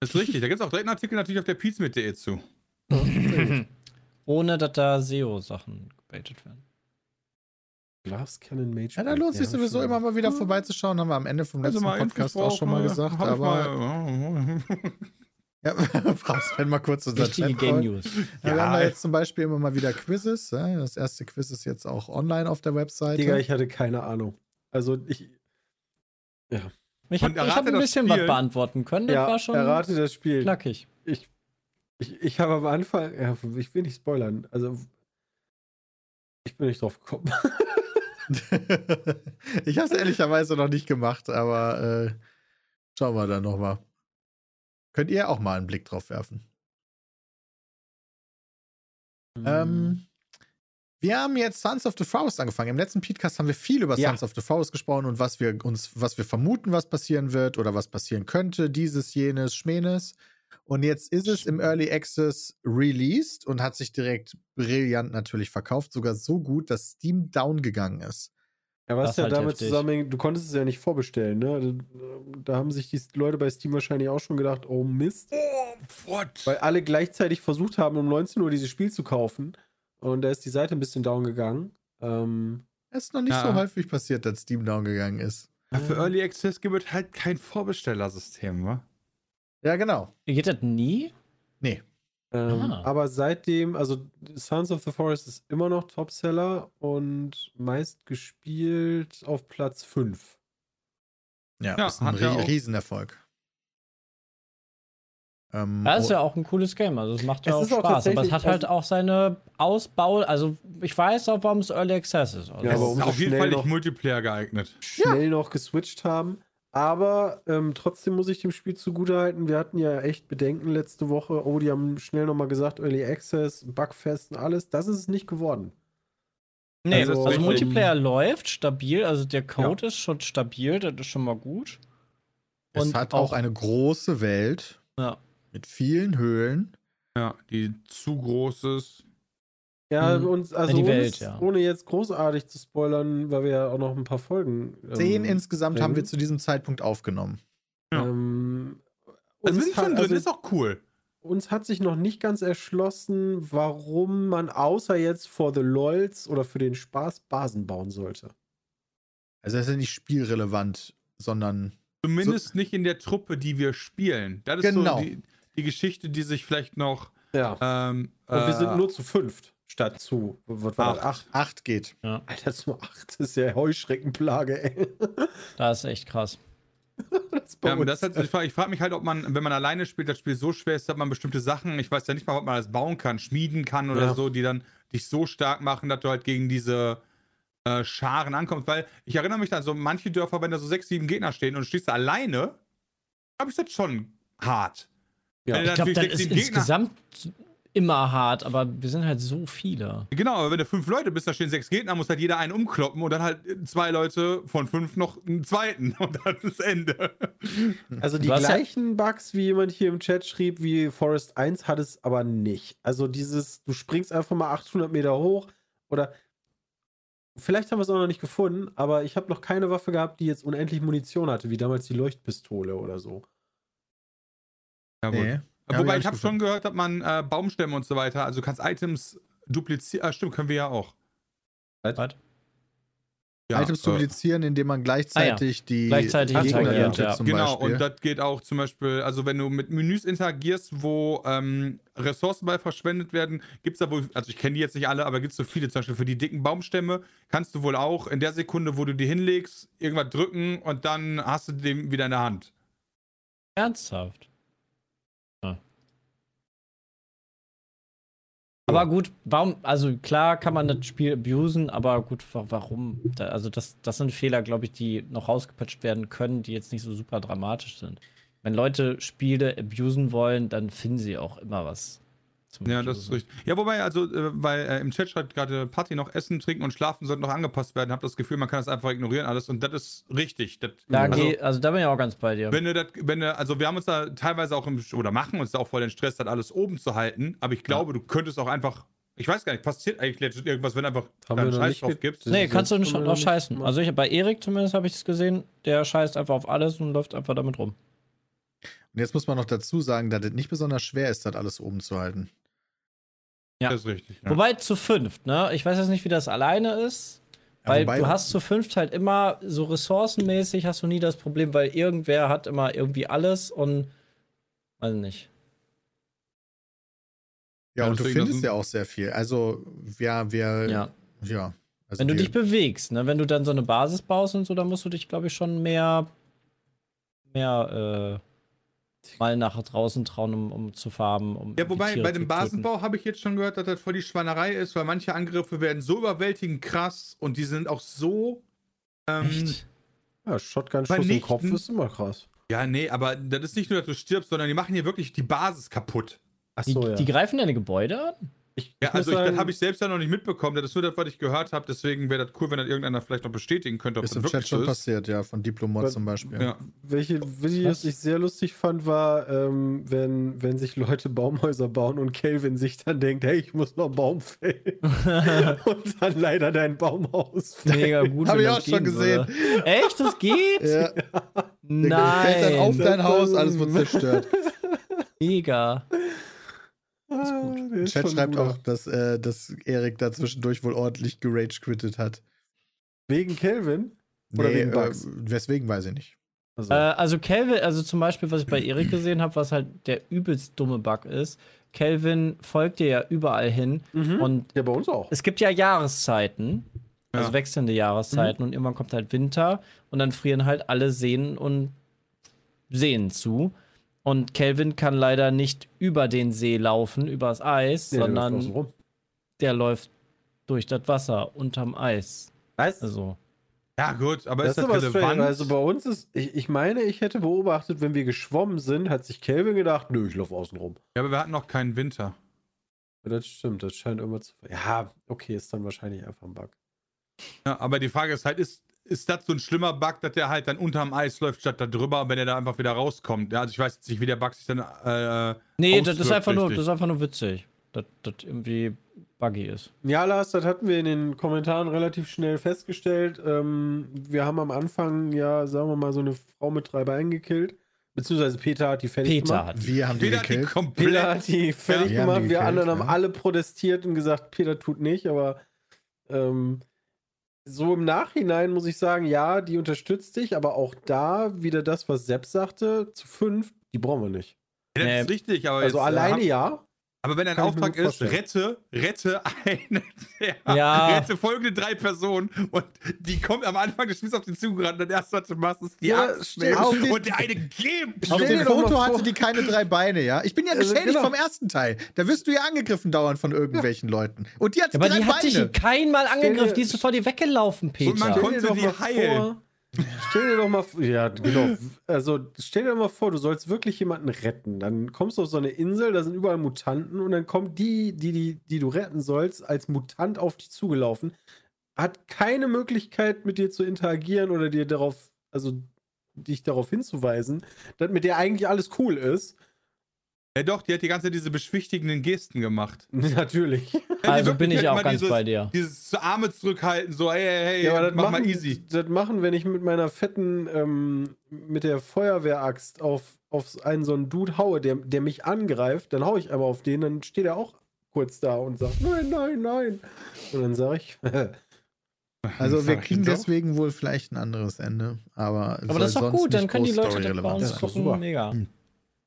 B: Das ist richtig, da gibt es auch direkt einen Artikel natürlich auf der pizmit.de zu.
D: Ohne dass da SEO-Sachen gebaitet werden.
E: Glass Cannon Mage.
C: ja, da lohnt sich sowieso immer mal wieder vorbeizuschauen, haben wir am Ende vom letzten Podcast auch schon mal gesagt. Aber ja, brauchst wenn mal kurz unser
D: Richtige Game News.
C: Ja, wir
B: Ja.
C: haben da jetzt zum Beispiel immer mal wieder Quizzes. Ja? Das erste Quiz ist jetzt auch online auf der Webseite.
E: Digga, ich hatte keine Ahnung. Also ich.
D: Ich habe hab ein bisschen
B: Spiel.
D: was beantworten können. Das
E: ja,
D: war schon
E: errate das Spiel.
D: knackig.
E: Ich, ich, ich habe am Anfang, ja, ich will nicht spoilern, also Ich bin nicht drauf gekommen.
C: ich habe es ehrlicherweise noch nicht gemacht, aber äh, schauen wir dann nochmal. Könnt ihr auch mal einen Blick drauf werfen. Ähm, wir haben jetzt Sons of the Forest angefangen. Im letzten Podcast haben wir viel über
E: Ja.
C: Sons of the Forest gesprochen und was wir uns, was wir vermuten, was passieren wird oder was passieren könnte, dieses, jenes, schmenes. Und jetzt ist es im Early Access released und hat sich direkt brillant natürlich verkauft, sogar so gut, dass Steam down gegangen ist.
E: Ja, was ja
D: halt
E: damit
D: heftig.
E: zusammenhängt, du konntest es ja nicht vorbestellen, ne? Da haben sich die Leute bei Steam wahrscheinlich auch schon gedacht, oh Mist.
B: Oh, what?
E: Weil alle gleichzeitig versucht haben, um 19 Uhr dieses Spiel zu kaufen. Und da ist die Seite ein bisschen down gegangen. Ähm,
C: Es ist noch nicht
B: Ja.
C: so häufig passiert, dass Steam down gegangen ist.
B: Ja, für Early Access gibt es halt kein Vorbestellersystem, wa?
C: Ja, genau.
D: Geht das nie?
C: Nee.
E: ähm,
D: Ah.
E: aber seitdem, also Sons of the Forest ist immer noch Topseller und meist gespielt auf Platz 5.
C: Ja,
B: Ja,
C: ist ein Rie Riesenerfolg. Ähm,
D: Das ist ja auch ein cooles Game. Also es macht ja
E: Es
D: auch
E: ist auch
D: Spaß. Aber es hat halt
E: also-
D: auch seine Ausbau. Also ich weiß auch, warum es Early Access ist. Also
E: Ja,
B: Es
E: aber
B: ist
E: umso
B: auf jeden Fall nicht Multiplayer geeignet.
E: Schnell noch geswitcht haben. Aber ähm, trotzdem muss ich dem Spiel zugutehalten. Wir hatten ja echt Bedenken letzte Woche. Oh, die haben schnell nochmal gesagt, Early Access, Bugfest und alles. Das ist es nicht geworden.
D: nee,
E: also-
D: also, Multiplayer läuft stabil. Also der Code ist schon stabil. Das ist schon mal gut.
C: es
D: und
C: hat auch
D: auch-
C: eine große Welt
D: Ja.
C: Mit vielen Höhlen.
B: Ja, die zu groß ist.
E: Ja,
D: Mhm.
E: und also
D: Ja, Welt, ja.
E: ohne jetzt großartig zu spoilern, weil wir ja auch noch ein paar Folgen. ähm,
C: Zehn insgesamt
E: bringen.
C: haben wir zu diesem Zeitpunkt aufgenommen.
B: Ja.
E: Ähm,
B: Also
E: uns
B: sind schon
E: hat-
B: drin,
E: also
B: ist auch cool.
E: uns hat sich noch nicht ganz erschlossen, warum man außer jetzt for the LOLs oder für den Spaß Basen bauen sollte.
C: Also das ist ja nicht spielrelevant, sondern
B: Zumindest nicht in der Truppe, die wir spielen. Das ist
C: Genau.
B: so die, die Geschichte, die sich vielleicht noch.
E: Ja.
B: Ähm,
E: Und wir
B: äh,
E: sind nur zu fünft statt zu. Was war das? Acht.
C: acht geht.
E: Alter, zu acht ist ja Heuschreckenplage, ey.
D: Das ist echt krass.
E: Das
B: Ja,
E: uns.
B: das hat, ich frage frag mich halt, ob man, wenn man alleine spielt, das Spiel so schwer ist, dass man bestimmte Sachen, ich weiß ja nicht mal, ob man das bauen kann, schmieden kann oder
E: Ja.
B: so, die dann dich so stark machen, dass du halt gegen diese äh, Scharen ankommst. Weil ich erinnere mich an so manche Dörfer, wenn da so sechs, sieben Gegner stehen und du stehst da alleine, glaube ich, das schon hart.
E: Ja.
B: Wenn du
D: Ich glaube, das
B: sechs,
D: ist insgesamt immer hart, aber wir sind halt so viele.
B: Genau, aber wenn du fünf Leute bist, da stehen sechs Gegner, muss halt jeder einen umkloppen und dann halt zwei Leute von fünf noch einen zweiten und dann ist Ende.
E: Also die
D: ja-
E: gleichen Bugs, wie jemand hier im Chat schrieb, wie Forest 1 hat es aber nicht. Also dieses, du springst einfach mal 800 Meter hoch oder vielleicht haben wir es auch noch nicht gefunden, aber ich habe noch keine Waffe gehabt, die jetzt unendlich Munition hatte, wie damals die Leuchtpistole oder so.
B: Ja,
C: Nee. Ja,
B: Wobei
C: ich
B: habe schon gehört, dass man äh, Baumstämme und so weiter, also kannst Items duplizieren. Ah, stimmt, können wir ja auch.
D: Was?
B: Ja,
C: Items
B: äh,
C: duplizieren, indem man gleichzeitig die
D: Gleichzeitig
C: Gegner
D: interagiert, ja.
C: zum
B: Genau,
C: Beispiel.
B: und das geht auch zum Beispiel, also wenn du mit Menüs interagierst, wo ähm, Ressourcen bei verschwendet werden, gibt es da wohl, also ich kenne die jetzt nicht alle, aber gibt es so viele, zum Beispiel für die dicken Baumstämme, kannst du wohl auch in der Sekunde, wo du die hinlegst, irgendwas drücken und dann hast du den wieder in der Hand.
D: Ernsthaft. Ja. Aber gut, warum, also klar kann man das Spiel abusen, aber gut, wa- warum? Da, also das, das sind Fehler, glaube ich, die noch rausgepatcht werden können, die jetzt nicht so super dramatisch sind. Wenn Leute Spiele abusen wollen, dann finden sie auch immer was. Zum
B: Ja, das ist richtig. Ja, wobei, also, äh, weil äh, im Chat schreibt gerade Party noch Essen, Trinken und Schlafen sollten noch angepasst werden. Hab das Gefühl, man kann das einfach ignorieren alles und das ist richtig. Das,
D: Da
B: also,
D: geh, also da bin ich auch ganz bei dir.
B: wenn du das, wenn du, also wir haben uns da teilweise auch im, oder machen uns da auch voll den Stress, das alles oben zu halten, aber ich glaube, du könntest auch einfach, ich weiß gar nicht, passiert eigentlich irgendwas, wenn du einfach
E: noch
B: Scheiß drauf gibst?
D: Nee, kannst du nicht noch scheißen. Also ich, bei Erik zumindest habe ich es gesehen, der scheißt einfach auf alles und läuft einfach damit rum.
C: Und jetzt muss man noch dazu sagen, dass es nicht besonders schwer ist, das alles oben zu halten.
D: Ja.
B: Das ist richtig. Ja.
D: Wobei zu fünft, ne? Ich weiß jetzt nicht, wie das alleine ist.
C: Ja,
D: Weil
C: wobei-
D: du hast zu fünft halt immer so ressourcenmäßig hast du nie das Problem, weil irgendwer hat immer irgendwie alles und weiß nicht.
C: Ja,
B: Ja,
C: und du findest ja auch sehr viel. Also, ja, wir,
D: Ja.
C: ja. Also
D: Wenn du dich bewegst, ne? Wenn du dann so eine Basis baust und so, dann musst du dich, glaube ich, schon mehr mehr mal nach draußen trauen, um, um zu farmen. Um
B: Ja, wobei bei dem. Basenbau habe ich jetzt schon gehört, dass das voll die Schweinerei ist, weil manche Angriffe werden so überwältigend krass und die sind auch so. Ähm,
D: Echt?
E: Ja, Shotgun-Schuss im Kopf ist immer krass.
B: Ja, nee, aber das ist nicht nur, dass du stirbst, sondern die machen hier wirklich die Basis kaputt.
E: Ach
D: Die,
E: so, ja.
D: die greifen deine Gebäude an?
E: Ich,
B: Ja, also ich, das habe ich selbst ja noch nicht mitbekommen. Das ist nur das, was ich gehört habe. Deswegen wäre das cool, wenn das irgendeiner vielleicht noch bestätigen könnte, ob
C: Ist
B: das
C: im
B: wirklich
C: Chat schon
B: ist.
C: passiert, ja, von Diplomod zum Beispiel.
B: Ja.
E: Welche Videos ich sehr lustig fand, war, ähm, wenn, wenn sich Leute Baumhäuser bauen und Calvin sich dann denkt, hey, ich muss noch einen Baum fällen. und dann leider dein Baum ausfällt.
D: Mega gut.
C: Hab
D: wenn
C: ich auch schon
D: gehen würde. Echt? Das geht?
C: Ja,
D: Nein.
C: fällt dann auf dein Haus, alles wird zerstört.
D: Mega.
E: Ah, der ist
C: Chat schreibt
E: guter.
C: auch, dass, äh, dass Erik da zwischendurch wohl ordentlich gerage quittet hat.
E: Wegen Calvin? Oder wegen Bugs?
C: Äh, weswegen weiß ich nicht.
E: Also,
D: Äh, also Kelvin, also zum Beispiel, was ich bei Erik gesehen habe, was halt der übelst dumme Bug ist. Kelvin folgt dir ja überall hin
E: mhm.
D: und
E: ja, bei uns auch.
D: es gibt ja Jahreszeiten, also
B: Ja.
D: wechselnde Jahreszeiten und irgendwann kommt halt Winter und dann frieren halt alle Seen und Seen zu. Und Kelvin kann leider nicht über den See laufen, übers Eis,
E: Nee, der läuft
D: sondern der läuft durch das Wasser unterm Eis.
E: Weißt
D: Also,
B: Ja, gut, aber
E: das
B: ist das
E: aber strange.
B: relevant?
E: Also bei uns ist, ich, ich meine, ich hätte beobachtet, wenn wir geschwommen sind, hat sich Calvin gedacht, nö, ich laufe außen rum.
B: ja, aber wir hatten noch keinen Winter.
E: Ja, Das stimmt, das scheint immer zu. Ja, okay, ist dann wahrscheinlich einfach ein Bug.
B: Ja, aber die Frage ist halt, ist, ist das so ein schlimmer Bug, dass der halt dann unterm Eis läuft statt da drüber, wenn er da einfach wieder rauskommt? Ja, also ich weiß jetzt nicht, wie der Bug sich dann. Äh,
D: nee, das ist einfach nur, das ist einfach nur witzig, dass das irgendwie buggy ist.
E: Ja, Lars, das hatten wir in den Kommentaren relativ schnell festgestellt. Ähm, wir haben am Anfang ja, sagen wir mal, so eine Frau mit drei Beinen gekillt. Beziehungsweise Peter hat die fertig
D: Peter
E: gemacht.
D: hat.
C: Wir haben die
B: die
C: gekillt.
B: komplett.
E: Peter hat die fertig
C: wir haben
E: gemacht.
C: die
E: wir
C: gekillt,
E: anderen haben
C: ja.
E: alle protestiert und gesagt, Peter tut nicht, aber ähm, so im Nachhinein muss ich sagen, ja, die unterstützt dich, aber auch da wieder das, was Sepp sagte, zu fünf, die brauchen wir nicht.
B: Ja, das ist richtig, aber
E: Also
B: jetzt, äh,
E: alleine
B: hab-
E: ja.
B: Aber wenn dein Auftrag ist,
E: vorstellen.
B: rette, rette eine der,
D: Ja.
B: rette folgende drei Personen und die kommt am Anfang des Spiels auf den zugerannt und das erste, was du machst, ist die
E: Ja,
B: Axt und der eine gibt.
C: Auf dem Foto hatte die keine drei Beine, ja? Ich bin ja
E: Also,
C: geschädigt
E: genau.
C: vom ersten Teil. Da wirst du ja angegriffen dauernd von irgendwelchen Leuten. Und die hat
D: Aber
C: drei
D: die hat dich
C: Beine.
D: kein Mal angegriffen, die ist sofort dir weggelaufen, Peter.
B: man
E: Stell
B: konnte die heilen.
E: vor- Stell dir doch mal vor, ja, genau. Also, stell dir doch mal vor, du sollst wirklich jemanden retten. Dann kommst du auf so eine Insel, da sind überall Mutanten und dann kommt die, die, die, die du retten sollst, als Mutant auf dich zugelaufen, hat keine Möglichkeit mit dir zu interagieren oder dir darauf, also dich darauf hinzuweisen, dass mit der eigentlich alles cool ist.
B: Ja doch, die hat die ganze Zeit diese beschwichtigenden Gesten gemacht.
E: Natürlich.
B: Ja,
D: Also bin ich
B: halt
D: auch ganz
B: dieses,
D: bei dir.
B: Dieses Arme zurückhalten, so, hey, hey, hey,
E: Ja, aber das
B: mach
E: machen,
B: mal easy.
E: Das machen, wenn ich mit meiner fetten, ähm, mit der Feuerwehraxt auf, auf einen so einen Dude haue, der, der mich angreift, dann haue ich einmal auf den, dann steht er auch kurz da und sagt, nein, nein, nein. Und dann sage ich,
C: Also wir kriegen
B: doch.
C: deswegen wohl vielleicht ein anderes Ende. Aber,
D: Aber das ist doch gut, dann können die Leute das bei uns gucken. Mega.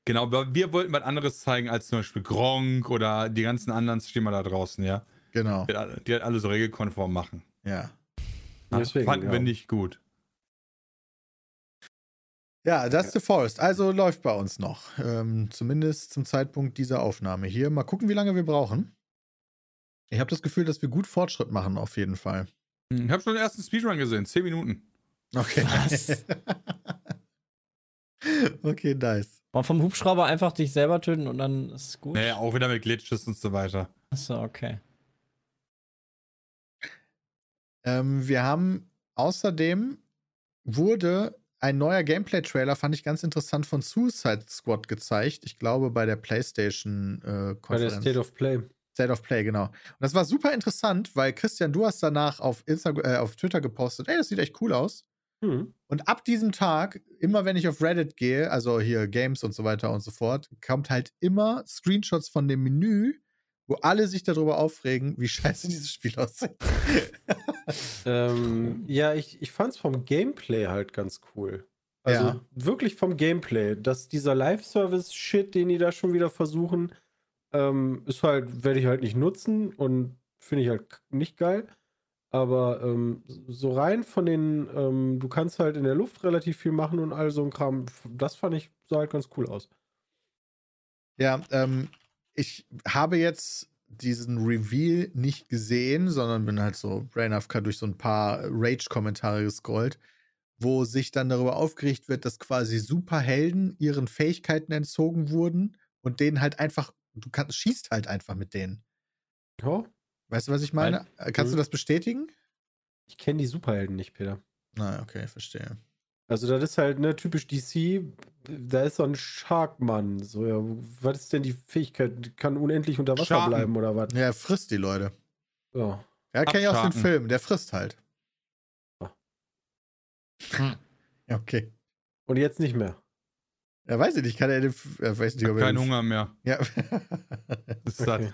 B: Genau, aber wir wollten was anderes zeigen als zum Beispiel Gronk oder die ganzen anderen Streamer da draußen, ja.
C: Genau,
B: Die, die halt alle so regelkonform machen.
C: ja.
E: Deswegen,
B: Fanden
E: ja.
B: wir nicht gut.
C: Ja, das The Forest. Also läuft bei uns noch. Ähm, zumindest zum Zeitpunkt dieser Aufnahme hier. Mal gucken, wie lange wir brauchen. Ich habe das Gefühl, dass wir gut Fortschritt machen, auf jeden Fall.
B: Ich habe schon den ersten Speedrun gesehen, 10 Minuten.
C: Okay.
D: Was?
C: okay, nice.
D: Mal vom Hubschrauber einfach dich selber töten und dann ist es gut.
B: Naja, auch wieder mit Glitches und so weiter.
D: Achso, okay.
C: Ähm, wir haben außerdem wurde ein neuer Gameplay-Trailer, fand ich ganz interessant, von Suicide Squad gezeigt. Ich glaube, bei der PlayStation äh,
E: bei der. State of Play.
C: State of Play, genau. Und das war super interessant, weil Christian, du hast danach auf, Instagram, äh, auf Twitter gepostet, ey, das sieht echt cool aus.
E: Hm.
C: Und ab diesem Tag, immer wenn ich auf Reddit gehe, also hier Games und so weiter und so fort, kommt halt immer Screenshots von dem Menü, wo alle sich darüber aufregen, wie scheiße dieses Spiel aussieht.
E: Ähm, ja, ich, ich fand es vom Gameplay halt ganz cool. Also
C: Ja.
E: wirklich vom Gameplay. Dass dieser Live-Service-Shit, den die da schon wieder versuchen, ähm, ist halt, werde ich halt nicht nutzen und finde ich halt nicht geil. Aber ähm, so rein von den, ähm, du kannst halt in der Luft relativ viel machen und all so ein Kram, das fand ich, sah halt ganz cool aus.
C: Ja, ähm, ich habe jetzt diesen Reveal nicht gesehen, sondern bin halt so Brain AFK durch so ein paar Rage-Kommentare gescrollt, wo sich dann darüber aufgeregt wird, dass quasi Superhelden ihren Fähigkeiten entzogen wurden und denen halt einfach, du kannst, schießt halt einfach mit denen.
E: Ja,
C: Weißt du, was ich meine? Äh, Kannst du das bestätigen?
E: ich kenne die Superhelden nicht, Peter.
C: Na, okay, verstehe.
E: Also das ist halt ne, typisch DC. Da ist so ein Sharkmann. So, ja, was ist denn die Fähigkeit? Kann unendlich unter Wasser
B: Sharken.
E: bleiben oder was?
C: Ja, er frisst die Leute.
E: Ja.
C: Ja, kenne ich aus dem
B: Abscharten.
C: Film. Der frisst halt. Ja, okay.
E: Und jetzt nicht mehr.
C: Ja, weiß ich nicht. Kann er den. Ja, weiß nicht, ob er
B: Kein
C: den-
B: Hunger mehr.
C: Ja.
B: Ist satt.
E: Okay.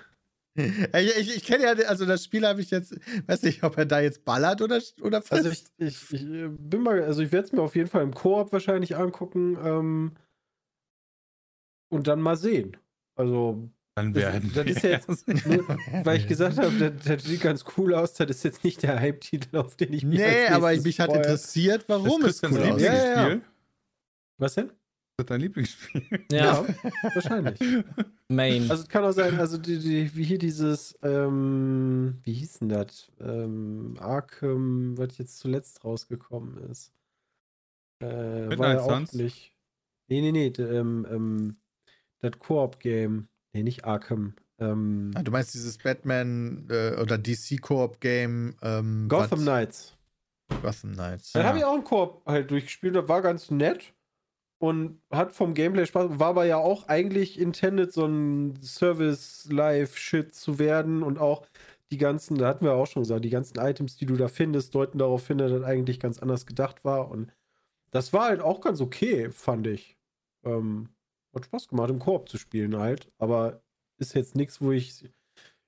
C: Ich ich, ich kenne ja, also das Spiel habe ich jetzt, weiß nicht, ob er da jetzt ballert oder, oder frisst.
E: Also ich, ich, ich äh, bin mal, also ich werde es mir auf jeden Fall im Koop wahrscheinlich angucken ähm, und dann mal sehen. Also,
B: Dann
E: Das-
B: werden
E: das ist
B: wir
E: ja jetzt- nur weil ich gesagt habe, das, das sieht ganz cool aus, das ist jetzt nicht der Hype-Titel, auf den ich mich
C: nee,
E: als
C: aber mich hat interessiert, warum
B: das
C: es
B: ist
C: cool aussieht.
E: Ja, ja. Was denn?
B: Das ist dein Lieblingsspiel.
D: Ja,
E: wahrscheinlich.
D: Main.
E: Also es kann auch sein, also die, die, wie hier dieses, ähm, wie hieß denn das? Ähm, Arkham, was jetzt zuletzt rausgekommen ist. Äh, war
B: Midnight
E: ja auch
B: Suns?
E: nicht. Nee, nee, nee, ähm, ähm, das Koop-Game. Nee, nicht Arkham. Ähm,
C: Ah, Du meinst dieses Batman äh, oder DC Koop Game ähm,
E: Gotham
C: was-
E: Knights.
C: Gotham Knights.
E: Dann
C: ja.
E: habe ich auch einen Koop halt durchgespielt, das war ganz nett und hat vom Gameplay Spaß, war aber ja auch eigentlich intended, so ein Service-Live-Shit zu werden. Und auch die ganzen, da hatten wir auch schon gesagt, die ganzen Items, die du da findest, deuten darauf hin, dass das eigentlich ganz anders gedacht war. Und das war halt auch ganz okay, fand ich. Ähm, hat Spaß gemacht, im Koop zu spielen halt, aber ist jetzt nichts, wo ich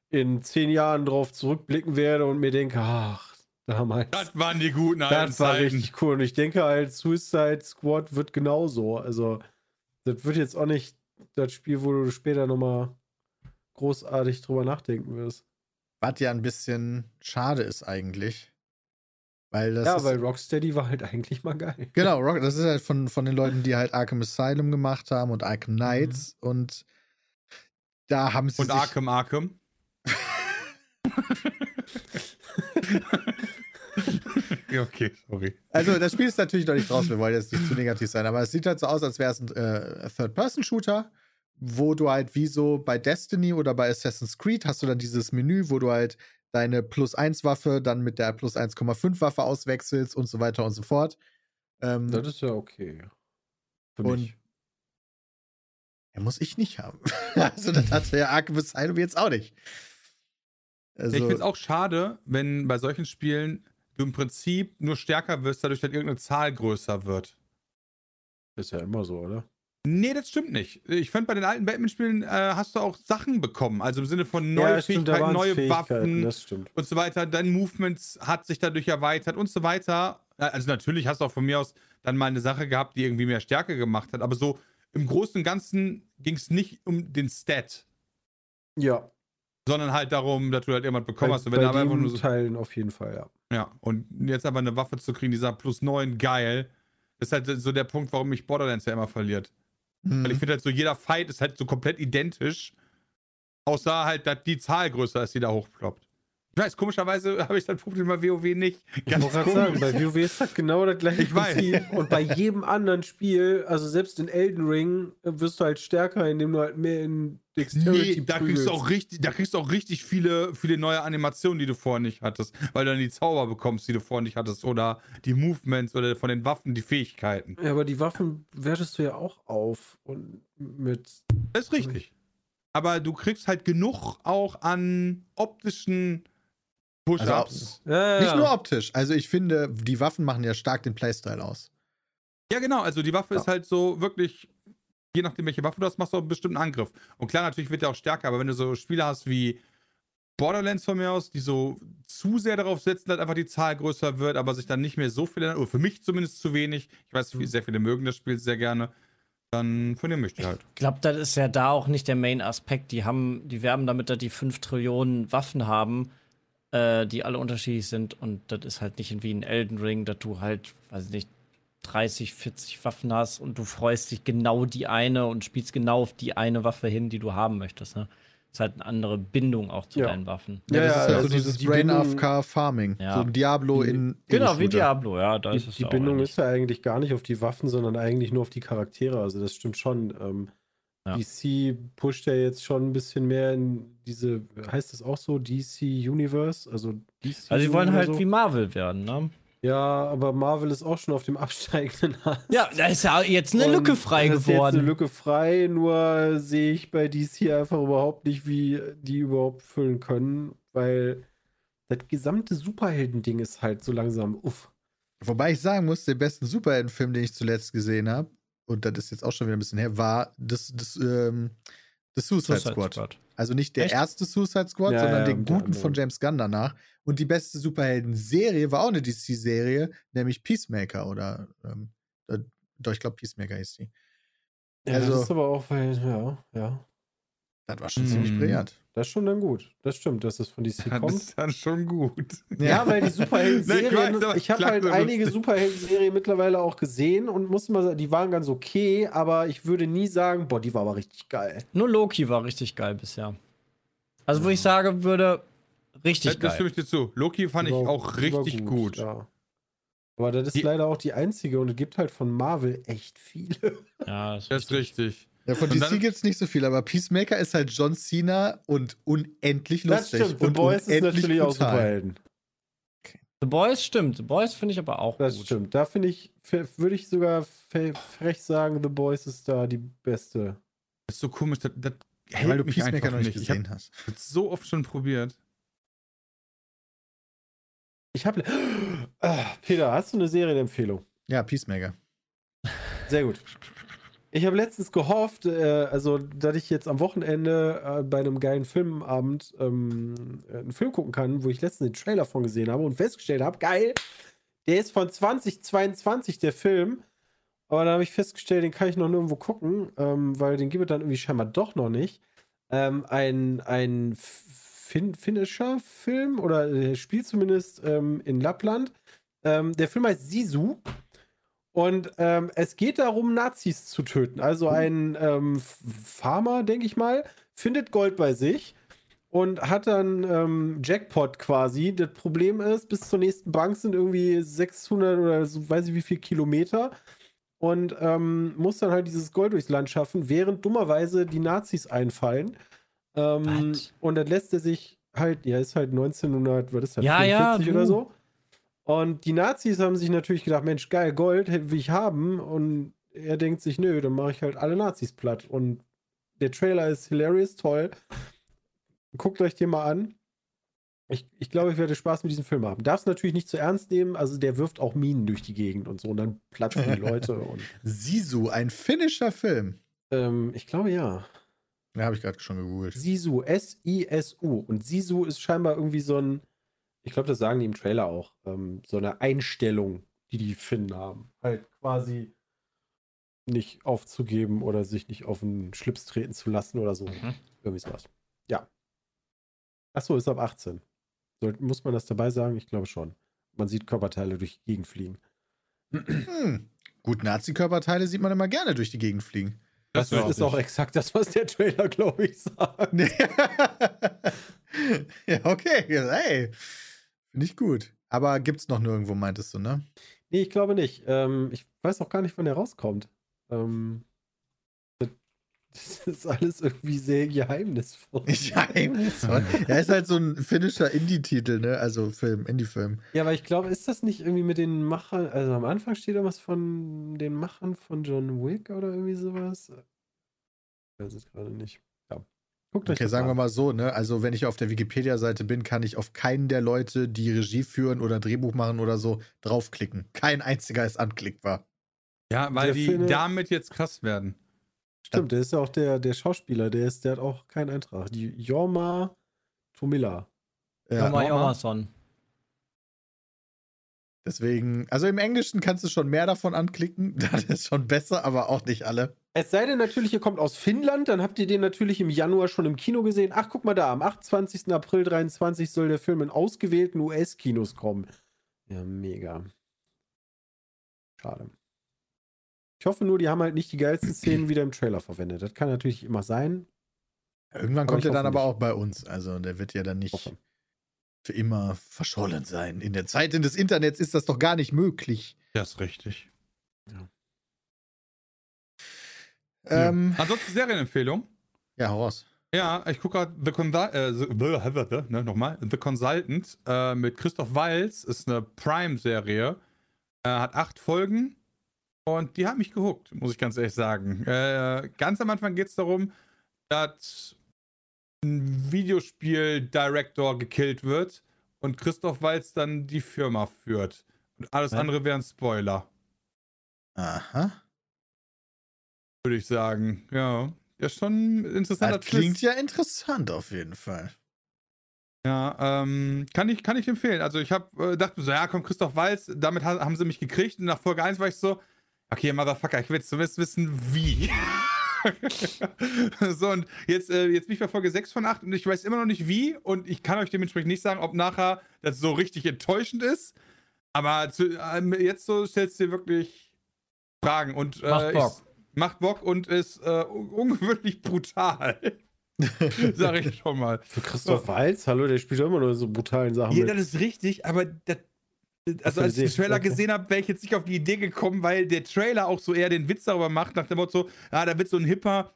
E: in zehn Jahren drauf zurückblicken werde und mir denke, ach, damals.
B: Das waren die guten alten
E: Das war
B: Zeiten.
E: richtig cool. Und ich denke halt, Suicide Squad wird genauso. Also, das wird jetzt auch nicht das Spiel, wo du später nochmal großartig drüber nachdenken wirst.
C: Was ja ein bisschen schade ist eigentlich. Weil das
E: ja,
C: ist,
E: weil Rocksteady war halt eigentlich mal geil.
C: Genau, Rock, das ist halt von, von den Leuten, die halt Arkham Asylum gemacht haben und Arkham Knights und da haben sie
B: Und
C: sich,
B: Arkham Arkham. ja, okay, sorry.
C: Also das Spiel ist natürlich noch nicht draußen, wir wollen jetzt nicht zu negativ sein, aber es sieht halt so aus, als wäre es ein äh, Third-Person-Shooter, wo du halt wie so bei Destiny oder bei Assassin's Creed hast du dann dieses Menü, wo du halt deine Plus-1-Waffe dann mit der Plus 1,5-Waffe auswechselst und so weiter und so fort. Ähm,
E: Das ist ja okay. Für
C: Und-
E: mich.
C: Ja, muss ich nicht haben. also, das hat der Arkham Asylum jetzt auch nicht. Also,
B: ich finde es auch schade, wenn bei solchen Spielen du im Prinzip nur stärker wirst, dadurch, dass irgendeine Zahl größer wird.
E: Ist ja immer so, oder?
B: Nee, das stimmt nicht. Ich fand, bei den alten Batman-Spielen äh, hast du auch Sachen bekommen. Also im Sinne von neue
E: stimmt, da
B: Fähigkeiten,
E: waren's
B: neue
E: Fähigkeiten,
B: Waffen
E: stimmt.
B: und so weiter. Dein Movements hat sich dadurch erweitert und so weiter. Also natürlich hast du auch von mir aus dann mal eine Sache gehabt, die irgendwie mehr Stärke gemacht hat. Aber so im Großen und Ganzen ging es nicht um den Stat,
E: Ja,
B: sondern halt darum, dass du halt irgendwas bekommen
E: bei,
B: hast. Und wenn
E: bei
B: aber einfach nur so,
E: Teilen auf jeden Fall, ja.
B: ja, und jetzt aber eine Waffe zu kriegen, die sagt plus 9, geil. Das ist halt so der Punkt, warum mich Borderlands ja immer verliert.
C: hm.
B: Weil ich finde halt so, jeder Fight ist halt so komplett identisch. Außer halt, dass die Zahl größer ist, die da hochploppt. Ich weiß, komischerweise habe ich das Problem bei WoW nicht.
E: Ich wollte gerade sagen, bei WoW ist das genau das gleiche
B: Ich weiß.
E: Und bei jedem anderen Spiel, also selbst in Elden Ring, wirst du halt stärker, indem du halt mehr in Dexterity
B: Nee, da kriegst du auch richtig, da kriegst du auch richtig viele, viele neue Animationen, die du vorher nicht hattest, weil du dann die Zauber bekommst, die du vorher nicht hattest, oder die Movements oder von den Waffen die Fähigkeiten.
E: Ja, aber die Waffen wertest du ja auch auf. Und mit.
B: Das ist richtig. Aber du kriegst halt genug auch an optischen Push-Ups.
E: Ja, ja,
C: Nicht nur optisch. Also, ich finde, die Waffen machen ja stark den Playstyle aus.
B: Ja, genau. Also die Waffe
E: Ja.
B: ist halt so wirklich, je nachdem, welche Waffe du hast, machst du auch einen bestimmten Angriff. Und klar, natürlich wird der auch stärker, aber wenn du so Spiele hast wie Borderlands von mir aus, die so zu sehr darauf setzen, dass einfach die Zahl größer wird, aber sich dann nicht mehr so viel, oder für mich zumindest zu wenig. Ich weiß,
E: Mhm.
B: sehr viele mögen das Spiel sehr gerne. Dann von dem möchte ich halt.
D: Ich glaube, das ist ja da auch nicht der Main-Aspekt. Die haben, die werben damit, dass die 5 Trillionen Waffen haben, äh, die alle unterschiedlich sind. Und das ist halt nicht wie ein Elden Ring, dass du halt, weiß ich nicht, 30, 40 Waffen hast und du freust dich genau die eine und spielst genau auf die eine Waffe hin, die du haben möchtest. Ne? ist halt eine andere Bindung auch zu
E: Ja.
D: deinen Waffen.
C: Ja, das
E: Ja,
C: ist halt
E: also
C: so dieses
E: die
C: Brain AFK Farming.
D: Ja.
C: So ein Diablo
E: Die-
C: in.
D: Genau, wie. Diablo, ja, da
E: Die,
D: ist es
E: die
D: ja
E: Bindung ist ja eigentlich gar nicht auf die Waffen, sondern eigentlich nur auf die Charaktere. Also das stimmt schon. Ähm,
D: Ja.
E: DC pusht ja jetzt schon ein bisschen mehr in diese, heißt das auch so, DC Universe? Also DC
D: Also, sie wollen halt
E: so.
D: wie Marvel werden, ne?
E: Ja, aber Marvel ist auch schon auf dem absteigenden Ast.
D: Ja, da ist ja jetzt eine
E: Und
D: Lücke frei
E: da ist Jetzt eine
D: geworden.
E: Lücke frei, nur sehe ich bei DC einfach überhaupt nicht, wie die überhaupt füllen können, weil das gesamte Superhelden-Ding ist halt so langsam uff.
C: Wobei ich sagen muss, der besten Superheldenfilm, den ich zuletzt gesehen habe, und das ist jetzt auch schon wieder ein bisschen her, war das, das, ähm, das Suicide,
D: Suicide
C: Squad.
D: Squad.
C: Also nicht der
D: Echt?
C: erste Suicide Squad,
E: Ja,
C: sondern
E: ja,
C: den
E: der
C: guten von. James Gunn danach. Und die beste Superhelden-Serie war auch eine DC-Serie, nämlich Peacemaker oder ähm, äh, doch, ich glaube Peacemaker hieß die.
E: Ja,
C: Also-
E: das ist aber auch, weil, ja, ja.
C: Das war schon
B: Mhm.
C: ziemlich brillant.
E: Das ist schon dann gut. Das stimmt, dass es von DC
B: Das
E: kommt.
B: ist dann schon gut.
E: Ja, weil die Superhelden-Serien,
B: ich
E: ich habe halt einige. Superhelden-Serien mittlerweile auch gesehen und muss mal sagen, die waren ganz okay, aber ich würde nie sagen, boah, die war aber richtig geil.
D: Nur Loki war richtig geil bisher. Also, wo ich sagen würde, richtig
B: Das, das stimme
D: geil.
B: ich dir zu. Loki fand ich
E: war-
B: auch
E: die war
B: richtig gut.
E: Ja. Aber das ist
B: Die-
E: leider auch die einzige und es gibt halt von Marvel echt viele.
D: Ja, das ist
B: Das ist richtig.
C: Ja, von
B: Und
C: DC gibt es nicht so viel, aber Peacemaker ist halt John Cena und unendlich lustig.
E: The
C: und
E: Boys ist
C: unendlich
E: natürlich auch
C: brutal.
E: Superhelden.
D: The Boys stimmt. The Boys finde ich aber auch
E: Das
D: gut.
E: stimmt. Da finde ich, würde ich sogar frech sagen, The Boys ist da die beste.
B: Das ist so komisch. Das, das hält
C: weil du
B: mich
C: Peacemaker noch nicht
B: Ich habe
C: gesehen hast.
B: das so oft schon probiert.
E: Ich habe. Ah, Peter, hast du eine Serienempfehlung?
C: Ja, Peacemaker.
E: Sehr gut. Ich habe letztens gehofft, äh, also, dass ich jetzt am Wochenende äh, bei einem geilen Filmabend ähm, äh, einen Film gucken kann, wo ich letztens den Trailer von gesehen habe und festgestellt habe, geil, der ist von 2022, der Film. Aber dann habe ich festgestellt, den kann ich noch nirgendwo gucken, ähm, weil den gibt es dann irgendwie scheinbar doch noch nicht. Ähm, ein ein fin finnischer Film oder der spielt zumindest ähm, in Lappland. Ähm, der Film heißt Sisu. Und ähm, es geht darum, Nazis zu töten. Also ein ähm, Farmer, denke ich mal, findet Gold bei sich und hat dann ähm, Jackpot quasi. Das Problem ist, bis zur nächsten Bank sind irgendwie 600 oder so, weiß ich wie viel Kilometer. Und ähm, muss dann halt dieses Gold durchs Land schaffen, während dummerweise die Nazis einfallen. Ähm, und dann lässt er sich halt, ja, ist halt 1900, was ist das,
D: Ja, ja,
E: 44
D: du.
E: oder so. Und die Nazis haben sich natürlich gedacht, Mensch, geil, Gold will ich haben. Und er denkt sich, nö, dann mache ich halt alle Nazis platt. Und der Trailer ist hilarious, toll. Guckt euch den mal an. Ich, ich glaube, ich werde Spaß mit diesem Film haben. Darf es natürlich nicht zu ernst nehmen. Also der wirft auch Minen durch die Gegend und so. Und dann platzen die Leute. und
C: Sisu, ein finnischer Film.
E: ähm, ich glaube ja.
C: Ja, habe ich gerade schon gegoogelt.
E: Sisu, S-I-S-U. Und Sisu ist scheinbar irgendwie so ein, ich glaube, das sagen die im Trailer auch, ähm, so eine Einstellung, die die Finnen haben. Halt quasi nicht aufzugeben oder sich nicht auf den Schlips treten zu lassen oder so.
D: Mhm.
E: Irgendwie sowas. Ja. Achso, ist ab 18. Soll, muss man das dabei sagen? Ich glaube schon. Man sieht Körperteile durch die Gegend fliegen.
C: Hm. Gut, Nazi-Körperteile sieht man immer gerne durch die Gegend fliegen.
E: Das,
B: war
E: ist auch exakt das, was der Trailer, glaube ich, sagt.
C: ja, okay. Ja, Ey. Finde ich gut. Aber gibt's noch nirgendwo, meintest du, ne?
E: Nee, ich glaube nicht. Ähm, ich weiß auch gar nicht, wann der rauskommt. Ähm, das- das ist alles irgendwie sehr geheimnisvoll.
C: Geheimnisvoll. Ja, ist halt so ein finnischer Indie-Titel, ne? Also Film, Indie-Film.
E: Ja, aber ich glaube, ist das nicht irgendwie mit den Machern, also am Anfang steht da was von den Machern von John Wick oder irgendwie sowas? Ich weiß es gerade nicht. Guckt euch
C: Okay, sagen wir
E: an.
C: mal so, ne? Also, wenn ich auf der Wikipedia-Seite bin, kann ich auf keinen der Leute, die Regie führen oder Drehbuch machen oder so, draufklicken. Kein einziger ist anklickbar.
B: Ja, weil
E: Der
B: die
E: Finne-
B: damit jetzt krass werden.
E: Stimmt, der ist ja auch der, der Schauspieler, der ist, der hat auch keinen Eintrag. Die Jorma Tomilla.
C: Ja,
D: Nochmal
B: Norma.
D: Amazon.
C: deswegen, also im Englischen kannst du schon mehr davon anklicken. Das ist schon besser, aber auch nicht alle.
E: Es sei denn natürlich, ihr kommt aus Finnland, dann habt ihr den natürlich im Januar schon im Kino gesehen. Ach, guck mal da, am 28. April 23 soll der Film in ausgewählten US-Kinos kommen. Ja, mega. Schade. Ich hoffe nur, die haben halt nicht die geilsten Szenen wieder im Trailer verwendet. Das kann natürlich immer sein.
C: Irgendwann kommt er dann aber
E: nicht.
C: auch bei uns. Also der wird ja dann nicht
E: Hoffe.
C: für immer verschollen sein. In der Zeit des Internets ist das doch gar nicht möglich.
B: Das ist richtig.
C: Ähm,
B: Ansonsten Serienempfehlung.
C: ja, hau raus.
B: Ja, ich gucke gerade The, Consul äh, The, ne, nochmal, The Consultant äh, mit Christoph Walz. Ist eine Prime-Serie. Äh, hat acht Folgen. Und die hat mich gehuckt, muss ich ganz ehrlich sagen. Äh, ganz am Anfang geht es darum, dass ein Videospiel-Director gekillt wird und Christoph Walz dann die Firma führt. Und alles
D: Hä?
B: andere wären Spoiler,
C: Aha.
B: Würde ich sagen. Ja. Ja, schon ein interessanter
C: Das klingt
B: Twist.
C: ja interessant auf jeden Fall.
B: Ja, ähm, kann ich, kann ich empfehlen. Also ich habe äh, dachte mir so, ja, komm, Christoph Walz, damit ha haben sie mich gekriegt. Und nach Folge 1 war ich so, okay, Motherfucker, ich will jetzt zumindest wissen, wie. so, und jetzt, äh, jetzt bin ich bei Folge 6 von 8 und ich weiß immer noch nicht wie. Und ich kann euch dementsprechend nicht sagen, ob nachher das so richtig enttäuschend ist. Aber zu, ähm, jetzt so stellst du dir wirklich Fragen und äh,
D: Macht Bock.
B: Macht Bock und ist äh, un- ungewöhnlich brutal. Sag ich schon mal.
E: Für Christoph Walz, hallo, der spielt immer nur so brutalen Sachen.
B: Ja,
E: mit.
B: das ist richtig, aber das, also als ich den Trailer gesehen habe, wäre ich jetzt nicht auf die Idee gekommen, weil der Trailer auch so eher den Witz darüber macht, nach dem Motto, ah, da wird so ein hipper,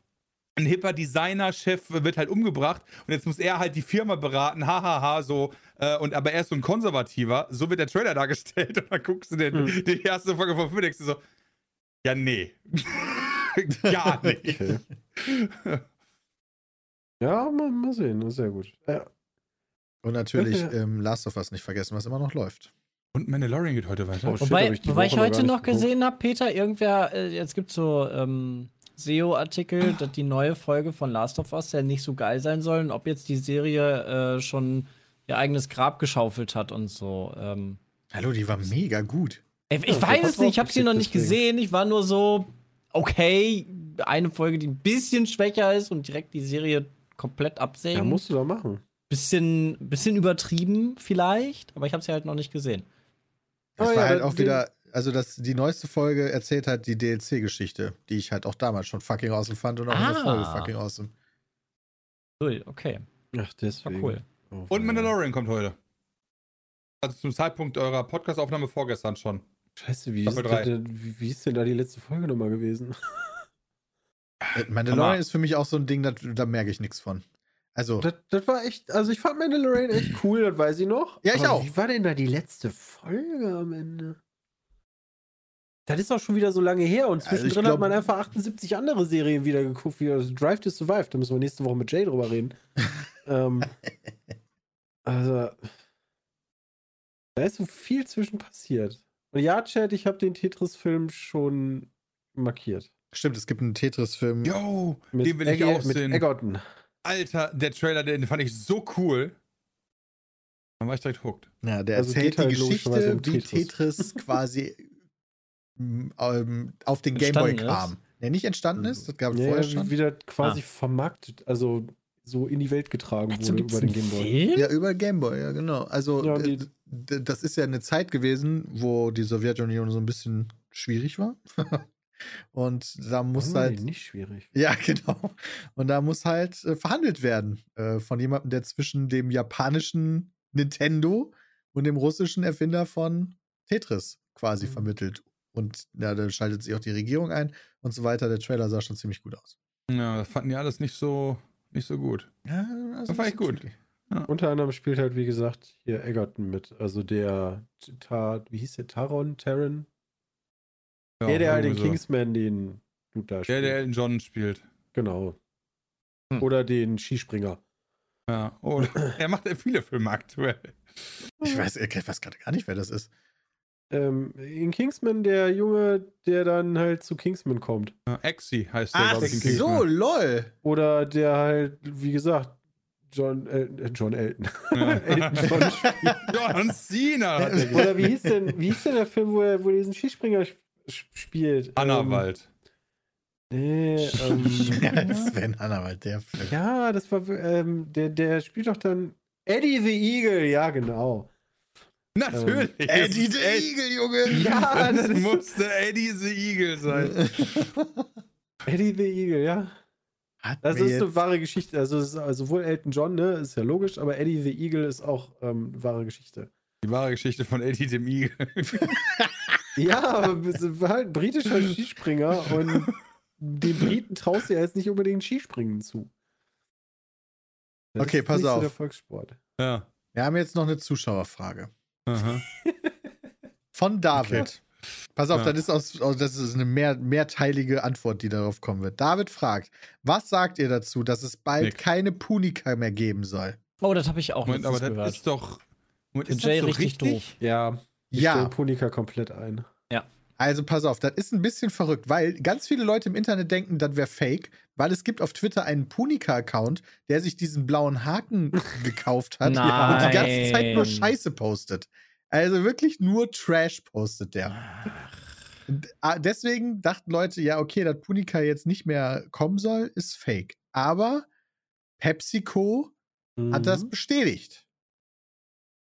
B: ein hipper Designer-Chef wird halt umgebracht und jetzt muss er halt die Firma beraten, hahaha, so, äh, und aber er ist so ein Konservativer, so wird der Trailer dargestellt und dann guckst du den,
E: Hm.
B: die erste Folge von Phoenix und so, ja, nee. Gar nicht.
E: Okay. ja, mal, mal sehen, sehr gut. Ja,
C: Und natürlich
E: Ja.
C: ähm, Last of Us nicht vergessen, was immer noch läuft.
B: Und Mandalorian geht heute weiter.
E: Oh, shit,
D: Wobei,
E: ich
D: wobei ich
E: noch
D: heute noch
E: geguckt.
D: gesehen habe, Peter, irgendwer, äh, jetzt gibt es so ähm, SEO-Artikel, dass die neue Folge von Last of Us ja nicht so geil sein soll und ob jetzt die Serie äh, schon ihr eigenes Grab geschaufelt hat und so. Ähm,
C: Hallo, die war mega gut.
D: ich ich
E: Ja,
D: weiß es nicht, ich habe sie noch nicht
E: deswegen.
D: gesehen. Ich war nur so, okay, eine Folge, die ein bisschen schwächer ist und direkt die Serie komplett absägen.
E: ja, musst du doch machen.
D: bisschen, bisschen übertrieben vielleicht, aber ich habe sie halt noch nicht gesehen.
C: Das
E: Oh
C: war
E: ja,
C: halt auch wieder, also das, die neueste Folge erzählt halt die DLC-Geschichte, die ich halt auch damals schon fucking awesome fand und auch in der
D: Ah.
C: Folge fucking awesome.
D: Ui, okay,
E: Ach,
D: war
E: deswegen.
D: cool.
E: Oh,
B: Und
E: ja.
B: Mandalorian kommt heute. Also zum Zeitpunkt eurer Podcast-Aufnahme vorgestern schon.
E: Scheiße, wie ist,
B: Staffel drei.
E: denn, wie, wie ist denn da die letzte Folge nochmal gewesen?
C: Äh, Mandalorian ist für mich auch so ein Ding, da, da merke ich nichts von. Also,
E: Das, das war echt, also ich fand Mandalorian echt cool, das weiß ich noch.
C: Ja, ich
E: Aber
C: auch.
E: Wie war denn da die letzte Folge am Ende? Das ist auch schon wieder so lange her und
C: Also
E: zwischendrin
C: glaub-
E: hat man einfach 78 andere Serien wieder geguckt, wie Drive to Survive. Da müssen wir nächste Woche mit Jay drüber reden. ähm, also, da ist so viel zwischen passiert. Und ja, Chat, ich habe den Tetris-Film schon markiert.
C: stimmt, es gibt einen Tetris-Film.
B: Yo,
E: Mit,
B: den will ich
E: Egg-
B: auch
E: mit
B: sehen.
E: Egerton.
B: Alter, der Trailer, den fand ich so cool. Dann war ich direkt hooked.
C: Ja, der
E: Also
C: erzählt
E: halt
C: die
E: logischerweise
C: Geschichte,
E: um
C: wie
E: Tetris.
C: Tetris quasi ähm, auf den Gameboy kam. Der nicht entstanden ist, das gab es
E: Ja,
C: vorher schon.
E: wie das quasi
D: Ah.
E: vermarktet, also so in die Welt getragen
D: Dazu
E: wurde über den Gameboy.
C: Ja, über Gameboy, ja, genau. Also,
E: Ja,
C: äh,
E: die-
C: das ist ja eine Zeit gewesen, wo die Sowjetunion so ein bisschen schwierig war. Und da muss
E: Oh,
C: halt.
E: nicht schwierig.
C: Ja, genau. Und da muss halt äh, verhandelt werden äh, von jemandem, der zwischen dem japanischen Nintendo und dem russischen Erfinder von Tetris quasi
E: Mhm.
C: vermittelt. Und ja, da schaltet sich auch die Regierung ein und so weiter. Der Trailer sah schon ziemlich gut aus.
B: Ja, das fanden die alles nicht so, nicht so gut.
C: Ja, also
B: Das war echt gut.
E: Unter anderem spielt halt, wie gesagt, hier Egerton mit. Also der, Tar, wie hieß der? Taron? Taron?
B: Ja,
E: der, der halt den
B: so.
E: Kingsman, den Dude da
B: Der,
E: spielt.
B: der Elton John spielt.
E: genau.
D: Hm.
E: Oder den Skispringer.
B: Ja. Oh, er macht ja viele Filme aktuell.
C: Ich weiß, ich weiß gerade gar nicht, wer das ist.
E: Ähm, in Kingsman der Junge, der dann halt zu Kingsman kommt.
B: Ja, Exi heißt der,
C: Ach
B: glaub ich, in
C: so,
B: Kingsman.
C: lol.
E: Oder der halt, wie gesagt, John, äh, John Elton.
B: Ja.
E: Elton John.
B: John Cena
E: Oder wie hieß denn, wie hieß denn der Film, wo er, wo er diesen Skispringer sp spielt?
B: Annawald.
E: Ähm, nee, ähm,
C: Sven Hannawald, der Film.
E: ja, das war, ähm, der, der spielt doch dann Eddie the Eagle, ja, genau.
B: Natürlich.
C: Eddie
B: Es
C: the
B: Ed-
C: Eagle, Junge.
E: Ja, das ist
B: musste Eddie the Eagle sein.
E: Eddie the Eagle, ja.
C: Hat
E: Das ist eine wahre Geschichte. Also, also sowohl Elton John, ne, ist ja logisch, aber Eddie the Eagle ist auch ähm, wahre Geschichte.
B: Die wahre Geschichte von Eddie dem Eagle.
E: Ja, aber es war halt ein britischer Skispringer und den Briten traust du ja jetzt nicht unbedingt Skispringen zu. Das
C: Okay,
E: ist
C: pass
E: nicht So
C: auf.
E: der Volkssport.
B: Ja.
C: Wir haben jetzt noch eine Zuschauerfrage.
B: Aha.
C: Von David. Pass auf,
B: Ja.
C: das, ist aus, aus- das ist eine mehr, mehrteilige Antwort, die darauf kommen wird. David fragt, was sagt ihr dazu, dass es bald
B: Nick.
C: keine Punika mehr geben soll?
D: Oh, das habe ich auch
B: Moment, aber das
D: gehört.
B: ist doch. Moment, ist
D: Jay
B: so
D: richtig,
B: richtig?
D: doof.
E: Ja, ich
C: Ja.
E: stelle Punika komplett ein.
C: Also pass auf, das ist ein bisschen verrückt, weil ganz viele Leute im Internet denken, das wäre fake, weil es gibt auf Twitter einen Punika-Account, der sich diesen blauen Haken gekauft hat und die ganze Zeit nur
D: Nein.
C: Scheiße postet. Also wirklich nur Trash postet der. Ah, Deswegen dachten Leute, ja, okay, dass Punika jetzt nicht mehr kommen soll, ist fake. Aber PepsiCo hat
E: Mhm.
C: das bestätigt.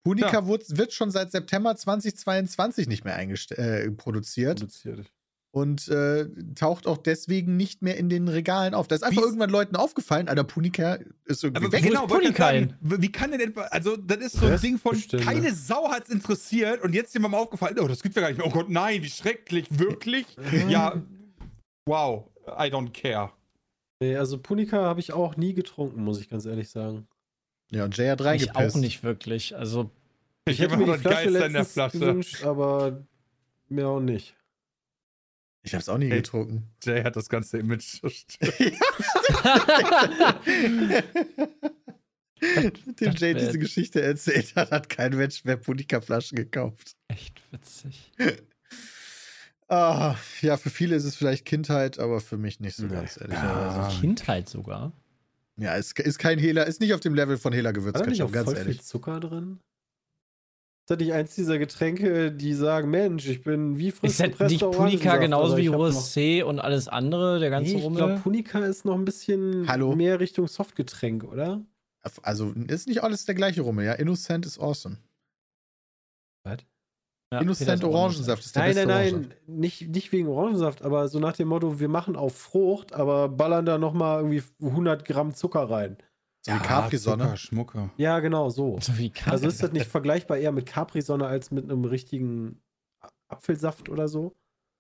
C: Punika
B: Ja.
C: wird, wird schon seit September 2022 nicht mehr äh, produziert
E: produziert.
C: Und äh, taucht auch deswegen nicht mehr in den Regalen auf. Da ist einfach
B: Wie-
C: irgendwann Leuten aufgefallen, Alter, Punika ist irgendwie
B: Aber
C: weg.
B: genau,
D: ist
B: wollte ich
D: Punika
B: sagen, wie kann denn etwa, also das ist so ein Ding von,
E: Restbestände.
B: keine Sau hat's interessiert und jetzt jemandem aufgefallen, oh, das gibt's ja gar nicht mehr. Oh Gott, nein, wie schrecklich, wirklich? ja, wow, I don't care.
E: Nee, also Punika habe ich auch nie getrunken, muss ich ganz ehrlich sagen.
C: Ja, und Jay hat
D: Ich
C: reingepisst.
D: auch nicht wirklich. Also,
B: Ich,
E: hätte mir
B: immer
E: die Flasche
B: Geilste in der
E: letztens
B: Flasche.
E: gewünscht, aber mir auch nicht.
C: Ich hab's auch nie
B: Ey.
C: getrunken.
B: Jay hat das ganze Image zerstört.
C: Dem Jay diese Geschichte erzählt hat, hat kein Mensch mehr Punika-Flaschen gekauft.
D: echt witzig.
C: Ah, ja, für viele ist es vielleicht Kindheit, aber für mich nicht so
E: Nee.
C: ganz, ehrlicherweise.
B: Ja.
D: Kindheit sogar.
C: Ja, es ist kein Hehler, ist nicht auf dem Level von
E: nicht
C: Gewürzketchup,
E: auch
C: ganz
E: voll
C: ehrlich.
E: viel Zucker drin? Ist das nicht eins dieser Getränke, die sagen, Mensch, ich bin wie frisch
D: Ist das nicht Punika genauso wie
E: ich
D: USC und alles andere, der ganze
E: Nee, ich
D: Rummel?
E: glaube, Punika ist noch ein bisschen
C: Hallo?
E: mehr Richtung Softgetränk, oder?
C: Also ist nicht alles der gleiche Rummel, ja. Innocent ist awesome.
E: Was?
D: Ja,
C: Innocent Orangensaft ist der
E: Nein,
C: beste
E: nein,
C: Orangensaft.
E: nein, nicht, nicht wegen Orangensaft, aber so nach dem Motto, wir machen auf Frucht, aber ballern da nochmal irgendwie 100 Gramm Zucker rein.
C: So wie Capri-Sonne.
B: Zucker, Schmucker.
E: Ja, genau, so.
D: So wie Kaffee.
E: Also ist das nicht vergleichbar eher mit Capri-Sonne als mit einem richtigen Apfelsaft oder so?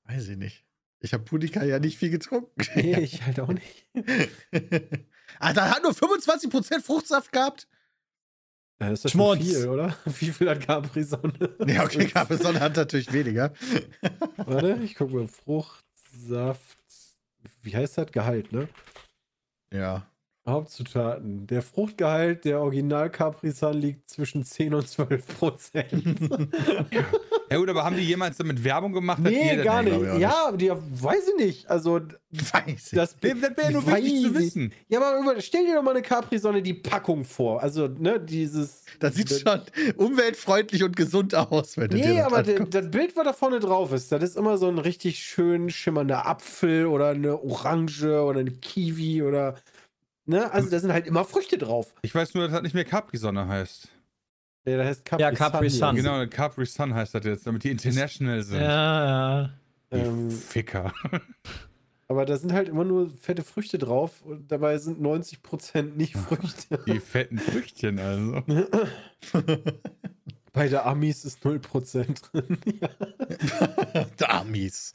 C: Weiß ich nicht. Ich habe Punika ja nicht viel getrunken.
E: Nee, ich halt auch nicht.
C: ah, da hat nur 25% Fruchtsaft gehabt?
E: Ja, das ist ja schon
D: Schmutz.
E: viel, oder? Wie viel hat Capri-Sonne?
C: Ja, okay, Capri-Sonne hat natürlich weniger.
E: Warte, ich guck mal. Fruchtsaft. Wie heißt das? Gehalt, ne?
C: Ja.
E: Hauptzutaten. Der Fruchtgehalt der Original Capri Sun liegt zwischen 10 und 12 Prozent.
B: Ja gut, aber haben die jemals damit Werbung gemacht?
E: nee, gar
C: Nee,
E: nicht.
C: glaub ich auch
E: Ja, die, weiß ich nicht. Also,
C: Weiß ich.
E: das,
B: Nee, Das wäre nur wichtig zu wissen.
E: Ja, aber stell dir doch mal eine Capri-Sonne die Packung vor. Also, ne, dieses.
C: das sieht schon umweltfreundlich und gesund aus, wenn du dir
E: Nee,
C: das
E: aber
C: anguckst.
E: das Bild, was da vorne drauf ist, das ist immer so ein richtig schön schimmernder Apfel oder eine Orange oder eine Kiwi oder. Ne, also da sind halt immer Früchte drauf.
B: Ich weiß nur, dass das nicht mehr Capri-Sonne heißt.
E: Ja, das heißt Capri
D: Ja, Capri
E: Sun.
D: Sun.
B: Genau, Capri Sun heißt das jetzt, damit die international sind.
D: Ja, ja.
B: Die
E: Ähm,
B: Ficker.
E: aber da sind halt immer nur fette Früchte drauf und dabei sind 90% nicht Früchte.
B: Die fetten Früchtchen also.
E: Bei der Amis ist 0% drin. ja.
C: Damis.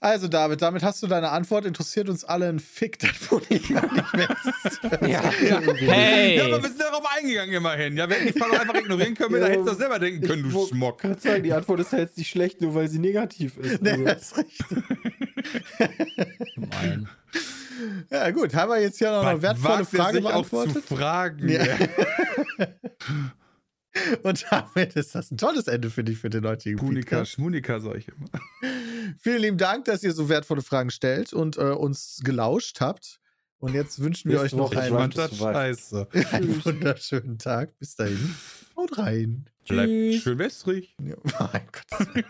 C: Also, David, damit hast du deine Antwort. Interessiert uns alle ein Fick, dass Punika nicht mehr ist.
E: Ja.
D: Hey!
B: Ja, aber wir sind darauf eingegangen immerhin. Ja, wir hätten die Frage einfach ignorieren können, wir
E: Ja,
B: da hättest du doch selber denken können,
E: Ich
B: du Schmock.
E: grad sagen, die Antwort ist ja jetzt nicht schlecht, nur weil sie negativ ist.
C: Nee,
E: Also,
C: das ist richtig.
D: Gemein.
C: Ja, gut. Haben wir jetzt hier noch eine wertvolle
B: wagt er
C: Frage
B: sich auch
C: beantwortet?
B: zu fragen.
C: Ja. Und damit ist das ein tolles Ende für dich, für den heutigen
B: Punika,
C: Podcast.
B: Schmunika, sag ich immer.
C: Vielen lieben Dank, dass ihr so wertvolle Fragen stellt und äh, uns gelauscht habt. Und jetzt wünschen wir euch noch einen, einen wunderschönen Tag. Bis dahin. Haut rein.
B: Bleibt
D: Tschüss.
B: schön wässrig.
C: Ja, mein Gott.